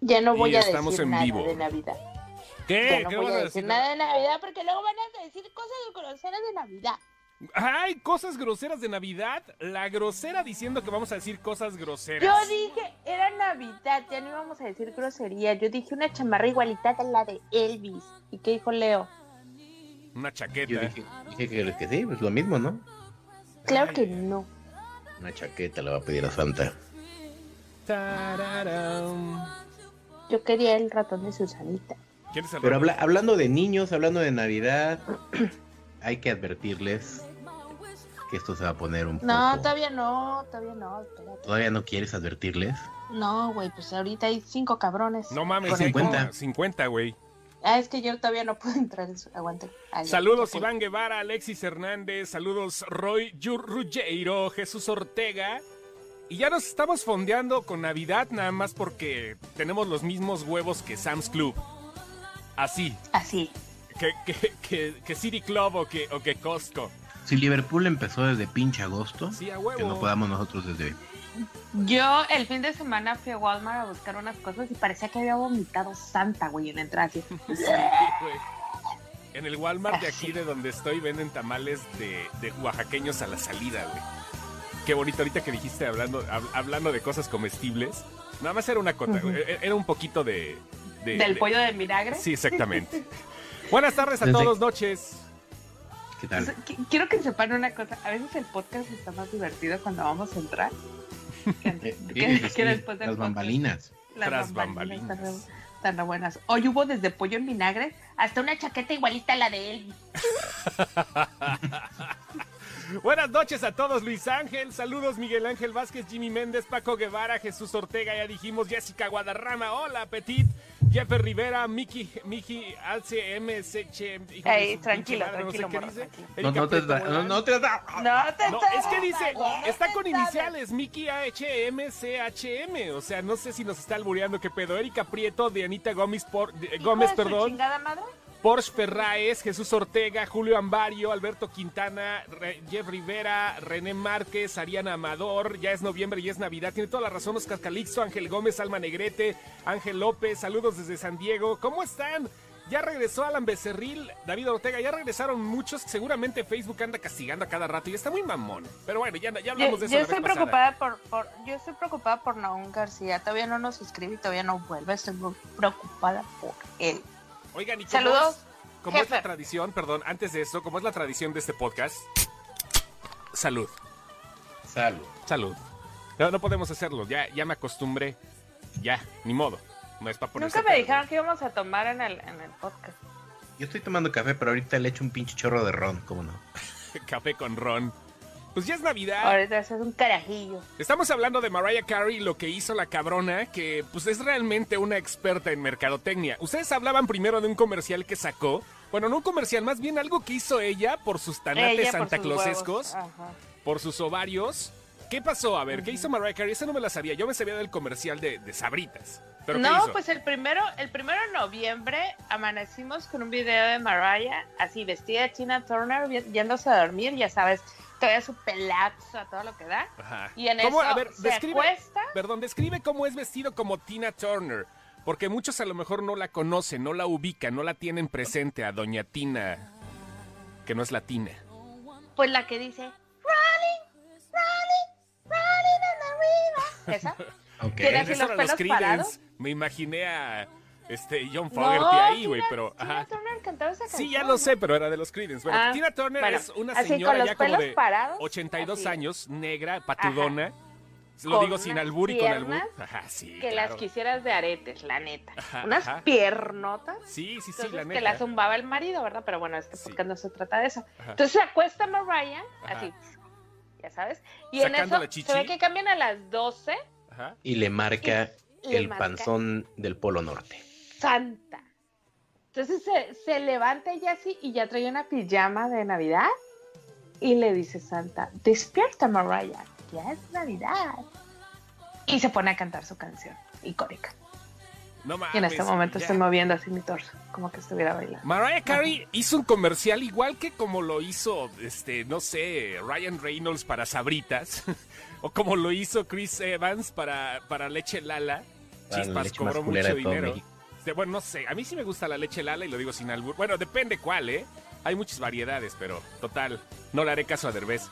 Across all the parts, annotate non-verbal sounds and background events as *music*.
Ya no voy Y a estamos decir en nada vivo. de Navidad. ¿Qué? Ya no ¿Qué voy vas a a decir decir? nada de Navidad porque luego van a decir cosas groseras de Navidad. Ay, cosas groseras de Navidad. La grosera diciendo que vamos a decir cosas groseras. Yo dije, era Navidad, ya no íbamos a decir grosería. Yo dije una chamarra igualita a la de Elvis. ¿Y qué dijo Leo? Una chaqueta. Yo dije, dije que, que sí, pues lo mismo, ¿no? Claro que no. Una chaqueta le va a pedir a Santa. Yo quería el ratón de Susanita. ¿Quieres Pero habla- hablando de niños, hablando de Navidad, *clears throat* hay que advertirles que esto se va a poner un No, poco. todavía no, todavía no. espérate. ¿Todavía no quieres advertirles? No, güey, pues ahorita hay cinco cabrones. No mames, hay como 50. 50, güey. Ah, es que yo todavía no puedo entrar en su... Aguante. Ah, Saludos ya. Iván Guevara, Alexis Hernández, saludos Roy Ruggiero, Jesús Ortega. Y ya nos estamos fondeando con Navidad nada más porque tenemos los mismos huevos que Sam's Club. Así, Así. que, que, que, que City Club o que, o que Costco. Si Liverpool empezó desde pinche agosto, Sí, a que no podamos nosotros desde... Yo el fin de semana fui a Walmart a buscar unas cosas y parecía que había vomitado Santa, güey, en la entrada. así. *laughs* Sí. En el Walmart de aquí de donde estoy venden tamales de, de oaxaqueños a la salida, güey. Qué bonito ahorita que dijiste hablando, hab- hablando de cosas comestibles. Nada más era una cota, güey. E- Era un poquito de... de- Del de- pollo de vinagre. Sí, exactamente. *laughs* Buenas tardes a Desde- todos, noches. ¿Qué tal? Pues, qui- Quiero que sepan una cosa. A veces el podcast está más divertido cuando vamos a entrar. Que, Eh, que- tienes que que decir, después del las bambalinas. Las Tras bambalinas bambalinas. re- están re buenas. Hoy hubo desde pollo en vinagre hasta una chaqueta igualita a la de él. *laughs* Buenas noches a todos, Luis Ángel. Saludos, Miguel Ángel Vázquez, Jimmy Méndez, Paco Guevara, Jesús Ortega, ya dijimos, Jessica Guadarrama, hola, Petit, Jeffer Rivera, Miki, Miki, Alce, M, Seche. hijo de Ey, tranquilo, tranquilo, no sé qué. No, te no, no te da. No, es que dice, está con iniciales, Miki AHM, CHM. O sea, no sé si nos está albureando qué pedo. Erika Prieto, de Anita Gómez, por, Gómez, perdón. chingada madre? Porsche Ferraes, Jesús Ortega, Julio Ambario, Alberto Quintana, Re- Jeff Rivera, René Márquez, Ariana Amador, ya es noviembre y es Navidad, tiene toda la razón Oscar Calixto, Ángel Gómez, Alma Negrete, Ángel López, saludos desde San Diego, ¿cómo están? Ya regresó Alan Becerril, David Ortega, ya regresaron muchos, seguramente Facebook anda castigando a cada rato y está muy mamón. Pero bueno, ya, ya hablamos Yo, de eso yo la estoy vez preocupada por, por, yo estoy preocupada por Naún García. Todavía no nos escribe y todavía no vuelve. Estoy muy preocupada por él. Oigan, y como Saludos, es- como es la tradición, perdón, antes de eso, como es la tradición de este podcast, salud. Salud. Salud. No, no podemos hacerlo, ya, ya me acostumbré. Ya, ni modo. No es para ponerse Nunca me dijeron que íbamos a tomar en el, en el podcast. Yo estoy tomando café, pero ahorita le echo un pinche chorro de ron, ¿cómo no? *laughs* Café con ron. Pues ya es Navidad. Ahorita es un carajillo. Estamos hablando de Mariah Carey, lo que hizo la cabrona, que pues es realmente una experta en mercadotecnia. Ustedes hablaban primero de un comercial que sacó. Bueno, no un comercial, más bien algo que hizo ella por sus tanates Ella por por sus ovarios. ¿Qué pasó? A ver, ¿qué hizo Mariah Carey? Esa no me la sabía. Yo me sabía del comercial de, de Sabritas. ¿Pero no, hizo? pues el primero, el primero de noviembre amanecimos con un video de Mariah, así vestida de Tina Turner, yéndose a dormir, ya sabes, todavía su pelazo a todo lo que da. Ajá. Y en eso A ver, se describe, acuesta. perdón, describe cómo es vestido como Tina Turner. Porque muchos a lo mejor no la conocen, no la ubican, no la tienen presente a Doña Tina, que no es latina. Pues la que dice, rolling, rolling, rolling in the river. ¿Esa? *laughs* Ok. Tiene así los pelos Creedence. parados. Me imaginé a este John Fogerty No, ahí, güey, pero Tina ajá. Esa Sí, ya canción, lo sé, pero era de los Creedence. Bueno, Ah, Tina Turner bueno, es una señora ya como de parados, 82 así. años, negra, patudona. Lo digo sin albur y con albur. Ajá, sí, Que claro. las quisieras de aretes, la neta. Ajá, Unas ajá. piernotas. Sí, sí, sí, la que neta. la zumbaba el marido, ¿verdad? Pero bueno, este Sí. podcast no se trata de eso. Ajá. Entonces se acuesta Mariah, Ajá. así, ya sabes. Y en Sacando eso la chichi. se ve que cambian a las 12, Ajá. Y le marca el marca panzón del Polo Norte. Santa. Entonces se, se levanta ella así y ya trae una pijama de Navidad y le dice Santa, despierta Mariah, ya es Navidad. Y se pone a cantar su canción icónica. No mames. Y en este momento ya. estoy moviendo así mi torso, como que estuviera bailando. Mariah Carey hizo un comercial igual que como lo hizo, este, no sé, Ryan Reynolds para Sabritas, *laughs* o como lo hizo Chris Evans para, para Leche Lala. Para la Chispas leche cobró mucho dinero. México. Bueno, no sé, a mí sí me gusta la leche Lala y lo digo sin albur. Bueno, depende cuál, ¿eh? Hay muchas variedades, pero total, no le haré caso a Derbez.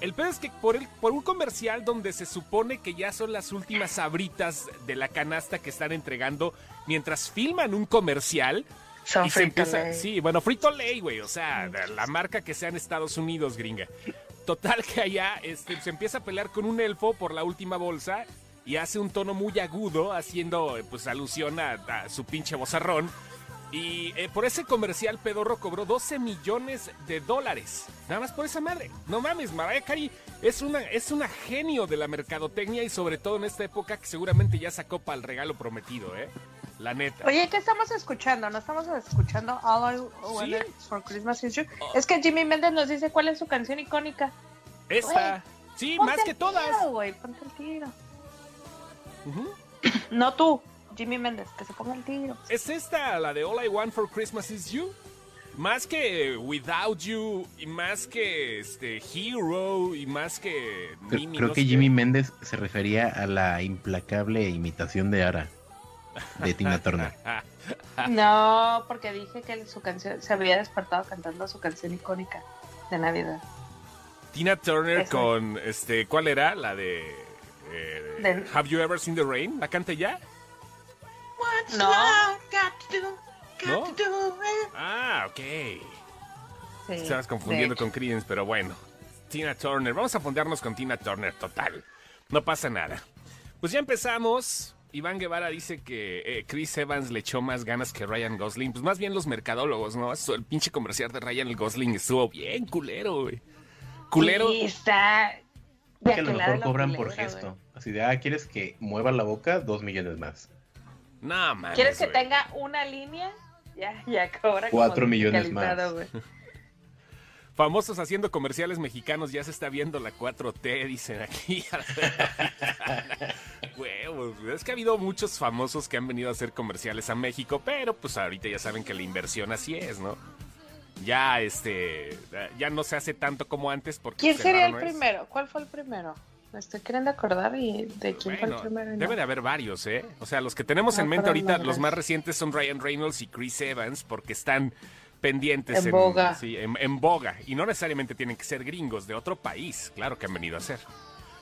El peor es que por, el, por un comercial donde se supone que ya son las últimas sabritas de la canasta que están entregando mientras filman un comercial, Son y se empieza, Frito-Lay. sí, bueno, Frito Lay, güey, o sea, la marca que sea en Estados Unidos, gringa. Total que allá este, se empieza a pelear con un elfo por la última bolsa y hace un tono muy agudo, haciendo eh, pues alusión a, a su pinche bozarrón. Y eh, por ese comercial pedorro cobró 12 millones de dólares. Nada más por esa madre. No mames, Mariah Carey es una, es una genio de la mercadotecnia y sobre todo en esta época que seguramente ya sacó para el regalo prometido, ¿eh? La neta. Oye, ¿qué estamos escuchando? ¿No estamos escuchando All I Want for Christmas Is You? Es que Jimmy Méndez nos dice cuál es su canción icónica. Esta. Sí, más que todas. tiro, güey, ponte el tiro. No tú, Jimmy Méndez, que se ponga el tiro. Es esta, la de All I Want for Christmas Is You. Más que Without You, y más que este Hero, y más que Creo, Mimi, creo no que. Jimmy Méndez se refería a la implacable imitación de Ara de Tina Turner. *laughs* No, porque dije que su canción se había despertado cantando su canción icónica de Navidad. Tina Turner Eso. con, este, ¿cuál era? La de... eh, De- Have You Ever Seen the Rain? ¿La canta ya? No. ¿No? Ah, ok. Sí, Estabas confundiendo con Creedence, pero bueno. Tina Turner. Vamos a fondearnos con Tina Turner, total. No pasa nada. Pues ya empezamos. Iván Guevara dice que eh, Chris Evans le echó más ganas que Ryan Gosling. Pues más bien los mercadólogos, ¿no? Eso, el pinche comercial de Ryan Gosling estuvo bien culero, güey. Culero. Sí, está. de que a lo mejor cobran por gesto. Así de, ah, ¿quieres que mueva la boca? Dos millones más. No, mames, ¿Quieres que güey. tenga una línea? Ya, ya cobra. Cuatro millones más. güey. *laughs* Famosos haciendo comerciales mexicanos, ya se está viendo la 4T, dicen aquí. *laughs* Huevos, es que ha habido muchos famosos que han venido a hacer comerciales a México, pero pues ahorita ya saben que la inversión así es, ¿no? Ya este, ya no se hace tanto como antes porque ¿Quién pues, sería el no primero? ¿Cuál fue el primero? Me estoy queriendo acordar y de quién fue el primero. no. debe de haber varios, ¿eh? O sea, los que tenemos No, en mente ahorita, los más recientes son Ryan Reynolds y Chris Evans, porque están pendientes En boga. sí, en, en boga. Y no necesariamente tienen que ser gringos de otro país, claro que han venido a ser.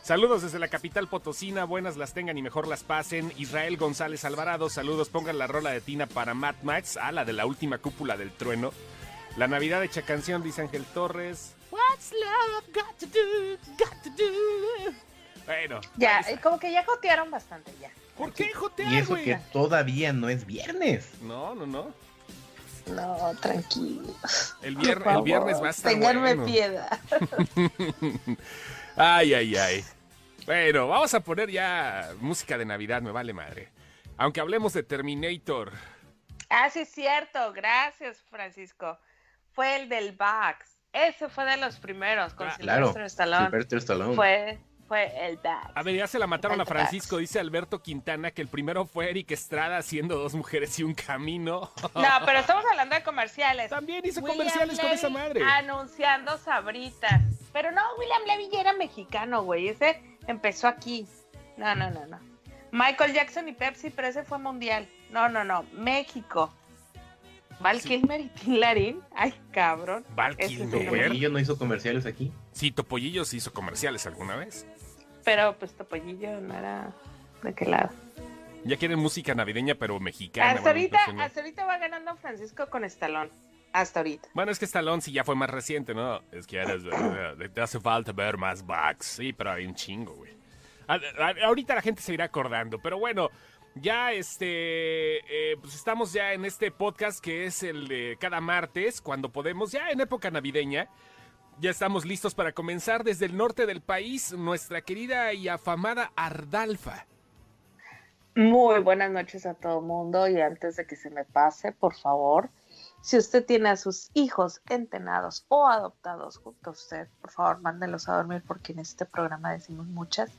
Saludos desde la capital potosina, buenas las tengan y mejor las pasen. Israel González Alvarado, saludos, pongan la rola de Tina para Mad Max, ah, la de la última cúpula del trueno. La Navidad hecha canción, dice Ángel Torres. What's love got to do, got to do? Bueno, Ya, como que ya jotearon bastante ya. ¿por qué jotear, Y eso güey? que todavía no es viernes. No, no, no. No, tranquilo. El, vier- el viernes va a estar Ténganme bueno. piedad. *laughs* Ay, ay, ay. Bueno, vamos a poner ya música de Navidad, me vale madre. Aunque hablemos de Terminator. Ah, sí, es cierto. Gracias, Francisco. Fue el del Bax. Ese fue de los primeros con Ah, Claro, Sylvester Stallone. Stallone. Fue, fue el Bax. A ver, ya se la mataron a. Francisco, dice Alberto Quintana, que el primero fue Eric Estrada haciendo dos mujeres y un camino. No, pero estamos hablando de comerciales. También hizo William comerciales con esa madre. Anunciando sabritas. Pero no, William Levy ya era mexicano, güey. Ese empezó aquí. No, no, no, no. Michael Jackson y Pepsi, pero ese fue mundial. No, no, no. México. Val Sí. Kilmer y Tin Larín. Ay, cabrón. Val Kilmer. Topollillo no hizo comerciales aquí. Sí, Topollillos hizo comerciales alguna vez. Pero pues Topollillo no era de qué lado. Ya quieren música navideña, pero mexicana. Hasta bueno, ahorita, no. hasta ahorita va ganando Francisco con Estalón. Hasta ahorita. Bueno, es que Stallone sí ya fue más reciente, ¿no? Es que eres, te hace falta ver más bugs. Sí, pero hay un chingo, güey. A- a- ahorita la gente se irá acordando, pero bueno, ya este, eh, pues estamos ya en este podcast que es el de cada martes, cuando podemos, ya en época navideña. Ya estamos listos para comenzar desde el norte del país, nuestra querida y afamada Ardalfa. Muy buenas noches a todo mundo y antes de que se me pase, por favor, si usted tiene a sus hijos entrenados o adoptados junto a usted, por favor, mándenlos a dormir porque en este programa decimos muchas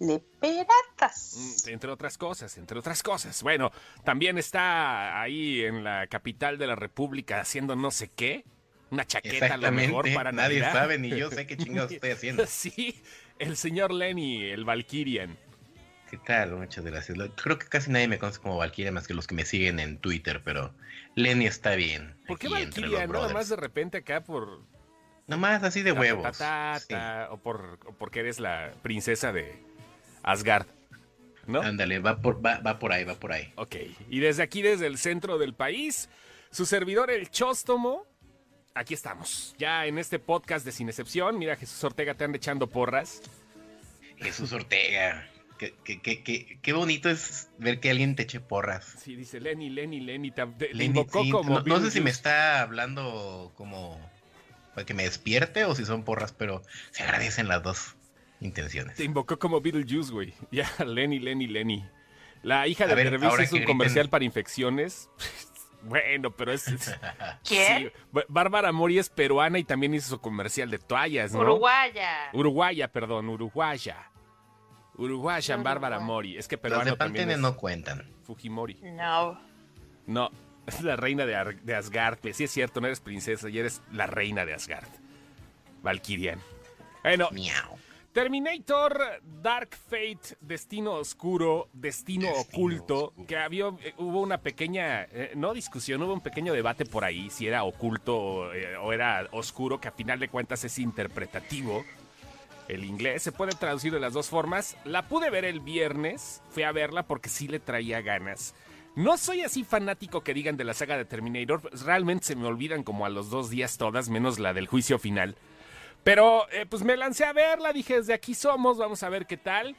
Leperatas. Mm, Entre otras cosas, entre otras cosas. Bueno, también está ahí en la capital de la República haciendo no sé qué. Una chaqueta a lo mejor para Nadie Navidad. sabe ni yo sé qué chingados *laughs* estoy haciendo. Sí, el señor Lenny, el Valkyrian. ¿Qué tal? Muchas gracias. Creo que casi nadie me conoce como Valkyria más que los que me siguen en Twitter, pero Lenny está bien. ¿Por qué Valkyrian? Nada más de repente acá por... Nomás así de ta, huevos. ta, Sí. ta, o, por, o porque eres la princesa de Asgard. ¿No? Ándale, va por, va, va por ahí, va por ahí. Ok, y desde aquí, desde el centro del país, su servidor, el Chóstomo, aquí estamos. Ya en este podcast de Sin Excepción, mira, Jesús Ortega te anda echando porras. Jesús Ortega. Qué, qué, qué, qué, qué bonito es ver que alguien te eche porras. Sí, dice Lenny, Lenny, Lenny, te, te- Lenny, invocó sí, como... no, no sé si me está hablando como para que me despierte o si son porras, pero se agradecen las dos intenciones. Te invocó como Beetlejuice, güey. *laughs* Ya, Lenny, Lenny, Lenny. La hija de A ver, Nervis ahora es un griten- comercial para infecciones. *laughs* bueno, pero es... es- *laughs* ¿Quién? sí. Bárbara Mori es peruana y también hizo su comercial de toallas, ¿no? Uruguaya. Uruguaya, perdón, uruguaya. Uruguayan Uruguay. Bárbara Mori. Es que Los peruano de también es no cuentan. Fujimori. No. No, es la reina de, Ar- de Asgard. Sí es cierto, no eres princesa y eres la reina de Asgard. Valkyrian. Bueno, Miau. Terminator, Dark Fate, Destino Oscuro, Destino, Destino Oculto, Oscuro. que había, eh, hubo una pequeña, eh, no discusión, hubo un pequeño debate por ahí, si era oculto o, eh, o era oscuro, que a final de cuentas es interpretativo. El inglés se puede traducir de las dos formas. La pude ver el viernes, fui a verla porque sí le traía ganas. No soy así fanático que digan de la saga de Terminator, realmente se me olvidan como a los dos días todas, menos la del juicio final. Pero eh, pues me lancé a verla, dije, desde aquí somos, vamos a ver qué tal.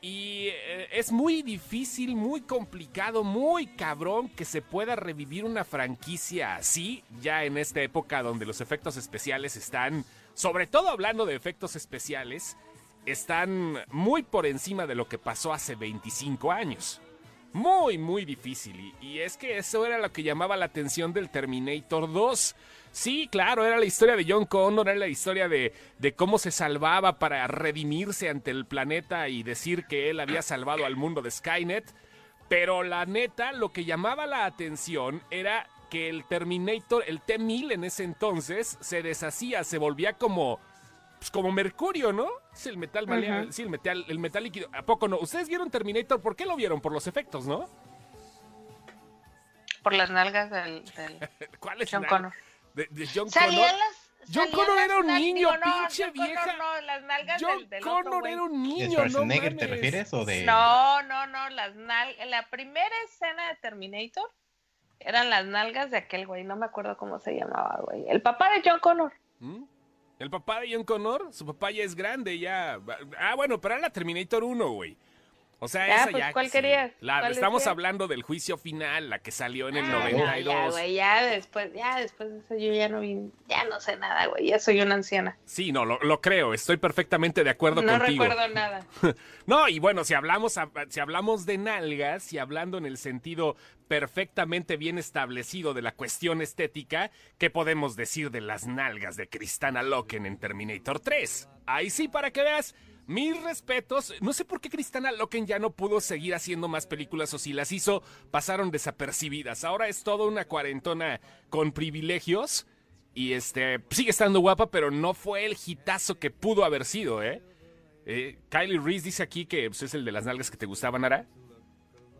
Y eh, es muy difícil, muy complicado, muy cabrón que se pueda revivir una franquicia así, ya en esta época donde los efectos especiales están, sobre todo hablando de efectos especiales, están muy por encima de lo que pasó hace 25 años. Muy, muy difícil. Y, es que eso era lo que llamaba la atención del Terminator 2. Sí, claro, era la historia de John Connor, era la historia de, de cómo se salvaba para redimirse ante el planeta y decir que él había salvado al mundo de Skynet. Pero la neta, lo que llamaba la atención era que el Terminator, el T-1000 en ese entonces, se deshacía, se volvía como pues como mercurio, ¿no? Es el metal malea- sí, el metal, el metal líquido. ¿A poco no? ¿Ustedes vieron Terminator? ¿Por qué lo vieron? Por los efectos, ¿no? Por las nalgas del, del *laughs* ¿Cuál es John Connor. De, de John Salían Connor. las. John Connor era un niño, no, pinche John Connor vieja. no, las nalgas John del, del otro Connor güey. era un ¿De niño, no Schwarzenegger te mames. refieres o de.? No, no, no, las nal en la primera escena de Terminator eran las nalgas de aquel güey, no me acuerdo cómo se llamaba, güey. El papá de John Connor. ¿Mm? El papá de John Connor, su papá ya es grande, ya. Ah, bueno, pero era la Terminator 1, güey. O sea, Ah, esa pues, ya. ¿cuál sí. querías? La- ¿Cuál estamos decías? hablando del juicio final, la que salió en el Ah, 92. Ya, güey, ya después, ya después de eso yo ya no vi, ya no sé nada, güey, ya soy una anciana. Sí, no, lo, lo creo, estoy perfectamente de acuerdo No contigo. recuerdo nada. *laughs* No, y bueno, si hablamos, si hablamos de nalgas y hablando en el sentido perfectamente bien establecido de la cuestión estética, ¿qué podemos decir de las nalgas de Kristana Loken en Terminator 3? Ahí sí, para que veas, mis respetos. No sé por qué Kristana Loken ya no pudo seguir haciendo más películas o si las hizo, pasaron desapercibidas. Ahora es toda una cuarentona con privilegios. Y este, sigue estando guapa, pero no fue el hitazo que pudo haber sido, ¿eh? Eh, Kylie Reese dice aquí que pues, es el de las nalgas que te gustaban, Ara.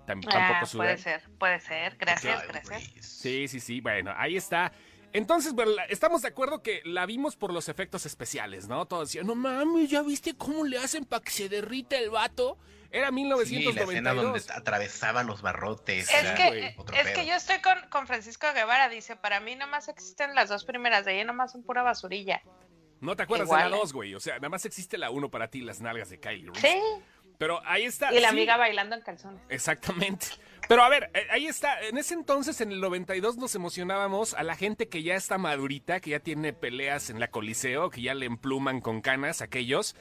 Ah, tampoco sudan. puede ser, puede ser, gracias, gracias. Sí, sí, sí. Bueno, ahí está. Entonces, bueno, la- estamos de acuerdo que la vimos por los efectos especiales, ¿no? Todos decían, no mames, ¿ya viste cómo le hacen para que se derrita el vato? Era Sí, la escena 1992. donde atravesaba los barrotes. Es que, otro es pedo. que yo estoy con, con Francisco Guevara, dice, para mí nomás existen las dos primeras, de ahí nomás son pura basurilla. no te acuerdas de Igual, la ¿eh? 2, güey. O sea, nada más existe la 1 para ti, las nalgas de Kylie Reese. Sí, Pero ahí está. y la sí. amiga bailando en calzones. Exactamente. Pero a ver, eh, ahí está. En ese entonces, en el 92, nos emocionábamos a la gente que ya está madurita, que ya tiene peleas en la Coliseo, que ya le empluman con canas aquellos.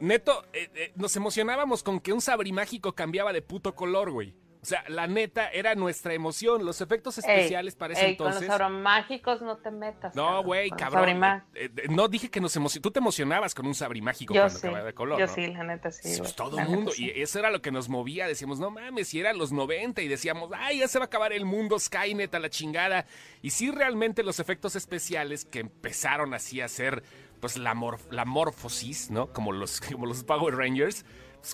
Neto, eh, eh, nos emocionábamos con que un sabrimágico cambiaba de puto color, güey. O sea, la neta era nuestra emoción. Los efectos especiales para ese ey, entonces. Con los mágicos no te metas. No, güey, cabrón. Eh, eh, no dije que nos emocionamos. Tú te emocionabas con un sabrimágico cuando sí, acababa de color. Yo ¿no? sí, la neta sí. Pues todo el mundo. Y eso era lo que nos movía. Decíamos, no mames, si eran los 90 y decíamos, ay, ya se va a acabar el mundo, Skynet a la chingada. Y sí, realmente los efectos especiales que empezaron así a hacer, pues la, mor la morfosis, ¿no? Como los, *laughs* como los Power Rangers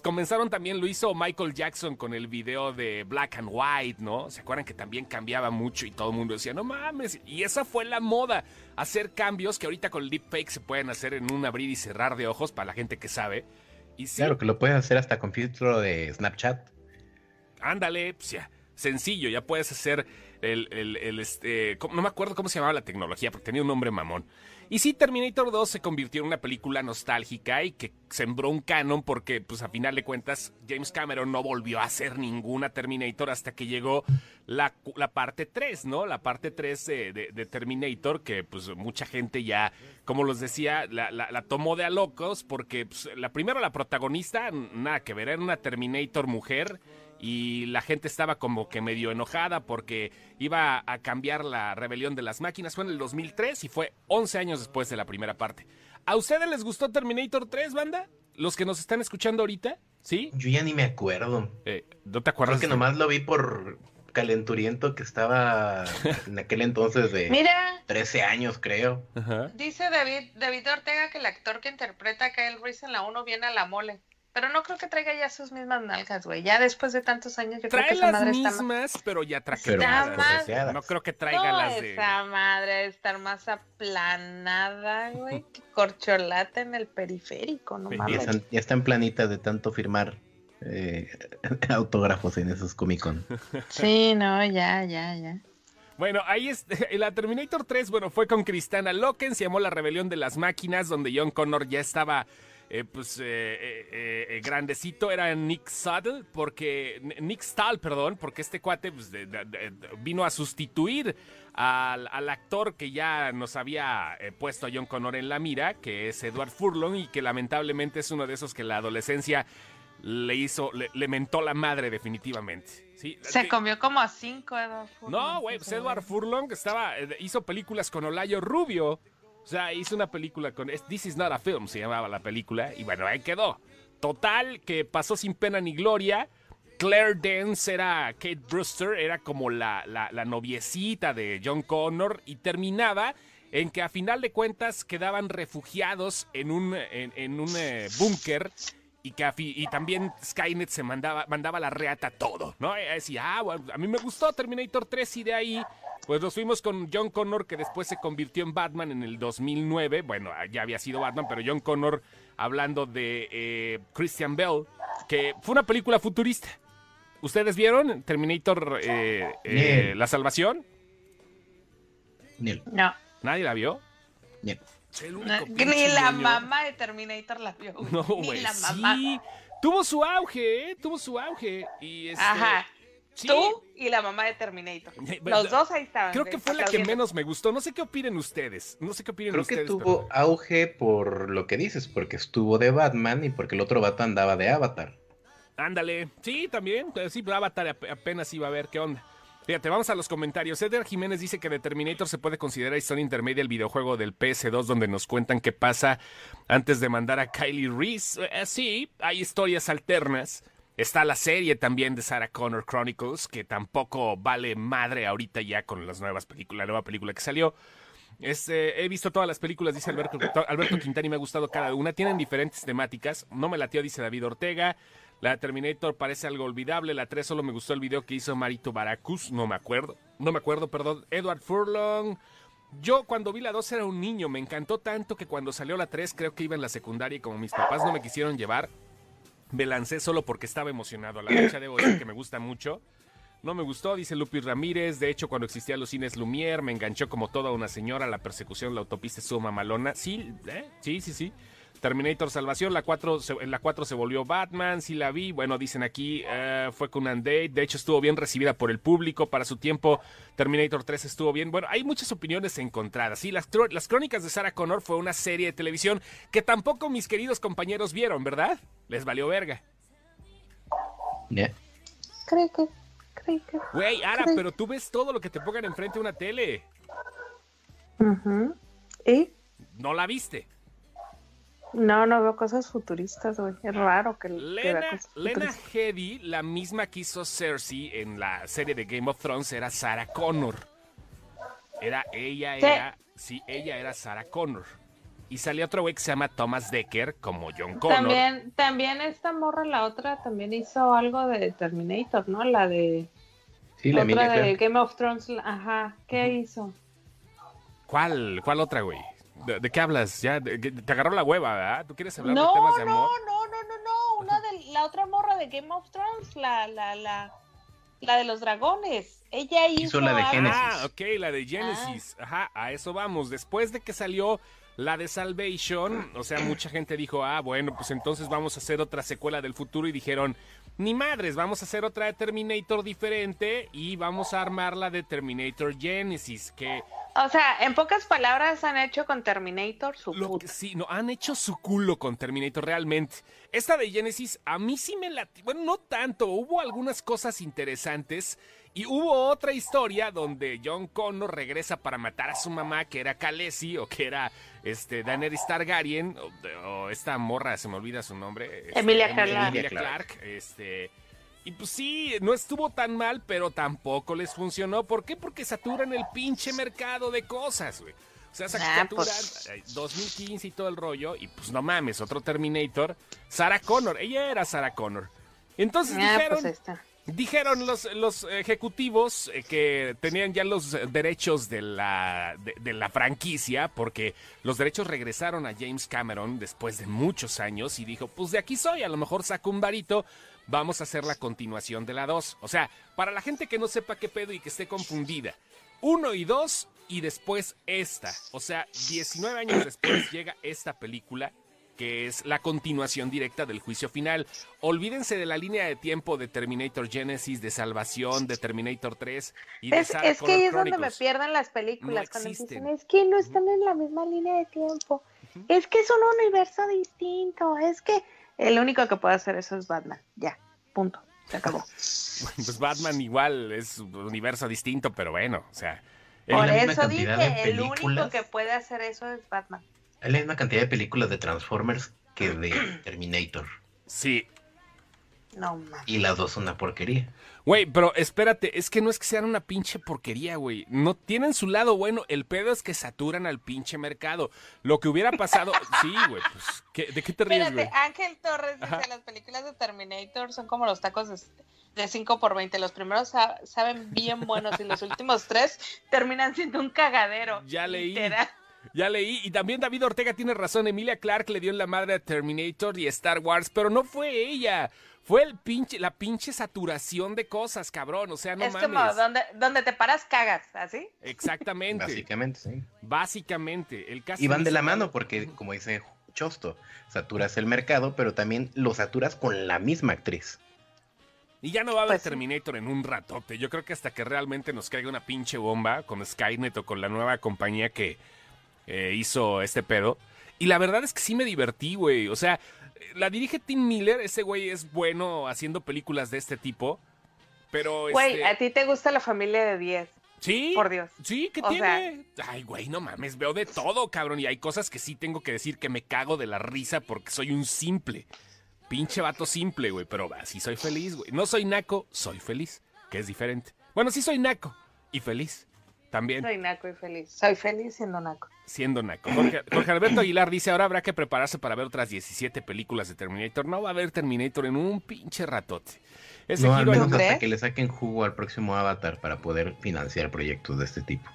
comenzaron también, lo hizo Michael Jackson con el video de Black and White, ¿no? ¿Se acuerdan que también cambiaba mucho y todo el mundo decía, no mames? Y esa fue la moda, hacer cambios que ahorita con el deepfake se pueden hacer en un abrir y cerrar de ojos para la gente que sabe. Y sí, Claro que lo puedes hacer hasta con filtro de Snapchat. ándale, pues ya, sencillo, ya puedes hacer el, el, el, este, no me acuerdo cómo se llamaba la tecnología, porque tenía un nombre mamón. Y sí, Terminator 2 se convirtió en una película nostálgica y que sembró un canon porque, pues a final de cuentas, James Cameron no volvió a hacer ninguna Terminator hasta que llegó la, la parte 3, ¿no? La parte 3 de, de- Terminator, que pues mucha gente ya, como los decía, la, la- la tomó de a locos porque, pues, la primera, la protagonista, nada que ver, era una Terminator mujer y la gente estaba como que medio enojada porque iba a cambiar la rebelión de las máquinas. Fue en el 2003 y fue 11 años después de la primera parte. ¿A ustedes les gustó Terminator 3, banda? ¿Los que nos están escuchando ahorita? ¿Sí? Yo ya ni me acuerdo. Eh, ¿No te acuerdas? Creo que nomás lo vi por calenturiento que estaba *laughs* en aquel entonces de Mira, 13 años, creo. Ajá. dice David, David Ortega que el actor que interpreta a Kyle Reese en la 1 viene a la mole. Pero no creo que traiga ya sus mismas nalgas, güey. Ya después de tantos años, yo creo que Trae esa las madre está más... mismas, pero ya traqueteadas. más-. No creo que traiga no, las de... esa madre estar más aplanada, güey. que corcholata en el periférico, no Ya Ya mames. están, ya están planitas de tanto firmar eh, *laughs* autógrafos en esos Comic Con. *laughs* Sí, no, ya, ya, ya. Bueno, ahí es *laughs* la Terminator 3, bueno, fue con Kristana Loken, se llamó La Rebelión de las Máquinas, donde John Connor ya estaba eh, pues eh, eh, eh, grandecito, era Nick Stahl, porque Nick Stahl, perdón, porque este cuate pues, de- de- de- vino a sustituir al, al actor que ya nos había eh, puesto a John Connor en la mira, que es Edward Furlong y que lamentablemente es uno de esos que la adolescencia le hizo, le, le mentó la madre definitivamente. ¿sí? Se comió como a cinco, Edward Furlong, no, güey, pues Edward Furlong estaba, hizo películas con Olayo Rubio. O sea, hizo una película con. This is not a film, se llamaba la película. Y bueno, ahí quedó. Total, que pasó sin pena ni gloria. Claire Dance era Kate Brewster, era como la, la, la noviecita de John Connor. Y terminaba en que a final de cuentas quedaban refugiados en un, en, en un eh, búnker y que y también Skynet se mandaba, mandaba la reata todo, ¿no? Y decía, ah, bueno, a mí me gustó Terminator 3 y de ahí, pues nos fuimos con John Connor, que después se convirtió en Batman en el 2009. Bueno, ya había sido Batman, pero John Connor hablando de eh, Christian Bell, que fue una película futurista. ¿Ustedes vieron Terminator eh, eh. La Salvación? No, ¿Nadie la vio? El no, ni la mamá de Terminator la vio, güey. *laughs* No, Ni la mamá. sí. Tuvo su auge, ¿eh? Tuvo su auge. Y este, Ajá. sí. Tú y la mamá de Terminator. Los dos ahí estaban. Creo que fue la que menos me gustó. No sé qué opinen ustedes. No sé qué opinen Creo que ustedes. tuvo auge por lo que dices, porque estuvo de Batman y porque el otro Batman andaba de Avatar. pero- Ándale. Sí, también. eh, Sí, Avatar ap- apenas iba a ver qué onda. Fíjate, vamos a los comentarios. Edgar Jiménez dice que de Terminator se puede considerar historia intermedia el videojuego del PS2 donde nos cuentan qué pasa antes de mandar a Kylie Reese. Eh, sí, hay historias alternas. Está la serie también de Sarah Connor Chronicles, que tampoco vale madre ahorita ya con las nuevas la nueva película que salió. Este, he visto todas las películas, dice Alberto, Alberto Quintana, y me ha gustado cada una. Tienen diferentes temáticas. No me latió, dice David Ortega. La Terminator parece algo olvidable. La 3 solo me gustó el video que hizo Marito Baracus. No me acuerdo. No me acuerdo, perdón. Edward Furlong. Yo cuando vi la 2 era un niño. Me encantó tanto que cuando salió la 3 creo que iba en la secundaria y como mis papás no me quisieron llevar, me lancé solo porque estaba emocionado. A la fecha debo decir que me gusta mucho. No me gustó, dice Lupi Ramírez. De hecho, cuando existían los cines Lumière, me enganchó como toda una señora. La persecución la autopista estuvo mamalona. Sí, ¿eh? sí, sí, sí. Terminator Salvación, la 4 se, en la 4 se volvió Batman, sí la vi. Bueno, dicen aquí, eh, fue con Date. De hecho, estuvo bien recibida por el público. Para su tiempo, Terminator 3 estuvo bien. Bueno, hay muchas opiniones encontradas. Sí, las, las crónicas de Sarah Connor fue una serie de televisión que tampoco mis queridos compañeros vieron, ¿verdad? Les valió verga. Ya. Creo que. Creí que... Güey, Ara, pero tú ves todo lo que te pongan enfrente de una tele. Ujú. ¿Y? ¿No la viste? No, no veo cosas futuristas, güey. Es raro que, que Lena, cosas Lena. Headey, la misma que hizo Cersei en la serie de Game of Thrones, era Sarah Connor. Era ella, Sí. era. Sí, ella era Sarah Connor. Y salía otro güey que se llama Thomas Decker, como John Connor. También, también esta morra, la otra, también hizo algo de Terminator, ¿no? La de... Sí, la otra de. Game of Thrones. Ajá. ¿Qué hizo? ¿Cuál, cuál otra, güey? ¿De, de qué hablas? Ya, de- te agarró la hueva, ¿verdad? ¿Tú quieres hablar No, de temas de no, amor? no, no, no, no. Una de *laughs* la otra morra de Game of Thrones, la, la, la, la de los dragones. Ella hizo, Hizo la de Genesis. Ah, ok, la de Genesis. Ajá, a eso vamos. Después de que salió la de Salvation, o sea, mucha gente dijo, ah, bueno, pues entonces vamos a hacer otra secuela del futuro y dijeron, ni madres, vamos a hacer otra de Terminator diferente y vamos a armarla de Terminator Genesis, que O sea, en pocas palabras han hecho con Terminator su lo puta. que sí, no, han hecho su culo con Terminator realmente. Esta de Genesis a mí sí me la... Bueno, no tanto, hubo algunas cosas interesantes y hubo otra historia donde John Connor regresa para matar a su mamá que era Khaleesi o que era este Daenerys Targaryen o, o esta morra, se me olvida su nombre. este, Emilia Em- Clarke. Emilia Clarke, este... Y pues sí, no estuvo tan mal, pero tampoco les funcionó. ¿Por qué? Porque saturan el pinche mercado de cosas, güey. O sea, saturan pues. eh, 2015 y todo el rollo, y pues no mames, otro Terminator. Sarah Connor, ella era Sarah Connor. Entonces Ah, dijeron, pues está. Dijeron los, los ejecutivos eh, que tenían ya los derechos de la, de, de la franquicia, porque los derechos regresaron a James Cameron después de muchos años y dijo, pues de aquí soy, a lo mejor saco un varito, vamos a hacer la continuación de la 2. O sea, para la gente que no sepa qué pedo y que esté confundida, uno y dos y después esta. O sea, 19 años después llega esta película que es la continuación directa del juicio final. Olvídense de la línea de tiempo de Terminator Genesis, de Salvación, de Terminator 3 y de Es, Sarah es que ahí es donde me pierden las películas. No cuando existen. dicen, es que no están en la misma línea de tiempo. Es que es un universo distinto. Es que el único que puede hacer eso es Batman. Ya, punto. Se acabó. *laughs* Pues Batman igual es un universo distinto, pero bueno, o sea... Por eso dije, el único que puede hacer eso es Batman. Hay la misma cantidad de películas de Transformers que de *clears throat* Terminator. Sí, No mames. Y las dos son una porquería. Güey, pero espérate, es que no es que sean una pinche porquería, güey. No tienen su lado bueno. El pedo es que saturan al pinche mercado. Lo que hubiera pasado. *laughs* sí, güey, pues. ¿qué- ¿De qué te ríes, güey? Ángel Torres dice, Ajá. las películas de Terminator son como los tacos de, de 5 por 20. Los primeros sa- saben bien buenos y los últimos tres terminan siendo un cagadero. Ya leí. literal. Ya leí. Y también David Ortega tiene razón. Emilia Clark le dio en la madre a Terminator y Star Wars, pero no fue ella. Fue el pinche, la pinche saturación de cosas, cabrón. O sea, no es mames. como donde, donde te paras, cagas, ¿así? Exactamente. Básicamente, sí. Básicamente. El caso Y van de la mano porque, como dice Chosto, saturas el mercado, pero también lo saturas con la misma actriz. Y ya no va a haber Pues sí. Terminator en un ratote. Yo creo que hasta que realmente nos caiga una pinche bomba con Skynet o con la nueva compañía que eh, hizo este pedo. Y la verdad es que sí me divertí, güey. O sea, la dirige Tim Miller. Ese güey es bueno haciendo películas de este tipo. Pero, Güey, este, a ti te gusta la familia de 10, sí, por Dios. sí, ¿qué O tiene? Ay, güey, no mames, veo de todo, cabrón. Y hay cosas que sí tengo que decir que me cago de la risa porque soy un simple. Pinche vato simple, güey, pero así soy feliz, güey. No soy naco, soy feliz, que es diferente. Bueno, sí soy naco y feliz. También Soy naco y feliz. Soy feliz siendo naco. siendo naco. Jorge, Jorge Alberto Aguilar dice, ahora habrá que prepararse para ver otras 17 películas de Terminator. No va a haber Terminator en un pinche ratote. Ese No, al menos ¿Tú hasta crees? que le saquen jugo al próximo Avatar para poder financiar proyectos de este tipo.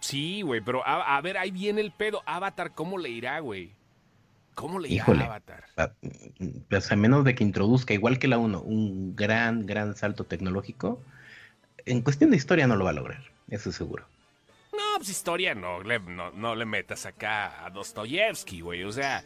Sí, güey, pero a, a ver, ahí viene el pedo. Avatar, ¿cómo le irá, güey? ¿Cómo le irá Híjole. a Avatar? Pa- Pues a menos de que introduzca, igual que la 1, un gran, gran salto tecnológico, en cuestión de historia no lo va a lograr, eso es seguro. No, pues historia no le, no, no le metas acá a Dostoyevsky, güey. O sea,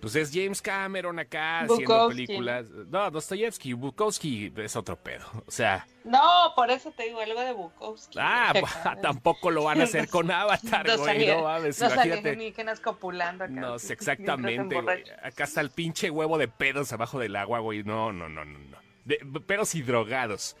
pues es James Cameron acá haciendo películas. No, Dostoyevsky, Bukowski es otro pedo. O sea, No, por eso te digo algo de Bukowski. ah, *laughs* *laughs* tampoco lo van a hacer con Avatar, Dos güey. No mames, dos imagínate. copulando acá. No sé exactamente, güey. Acá está el pinche huevo de pedos abajo del agua, güey. No, no, no, no, no. De, pedos y drogados.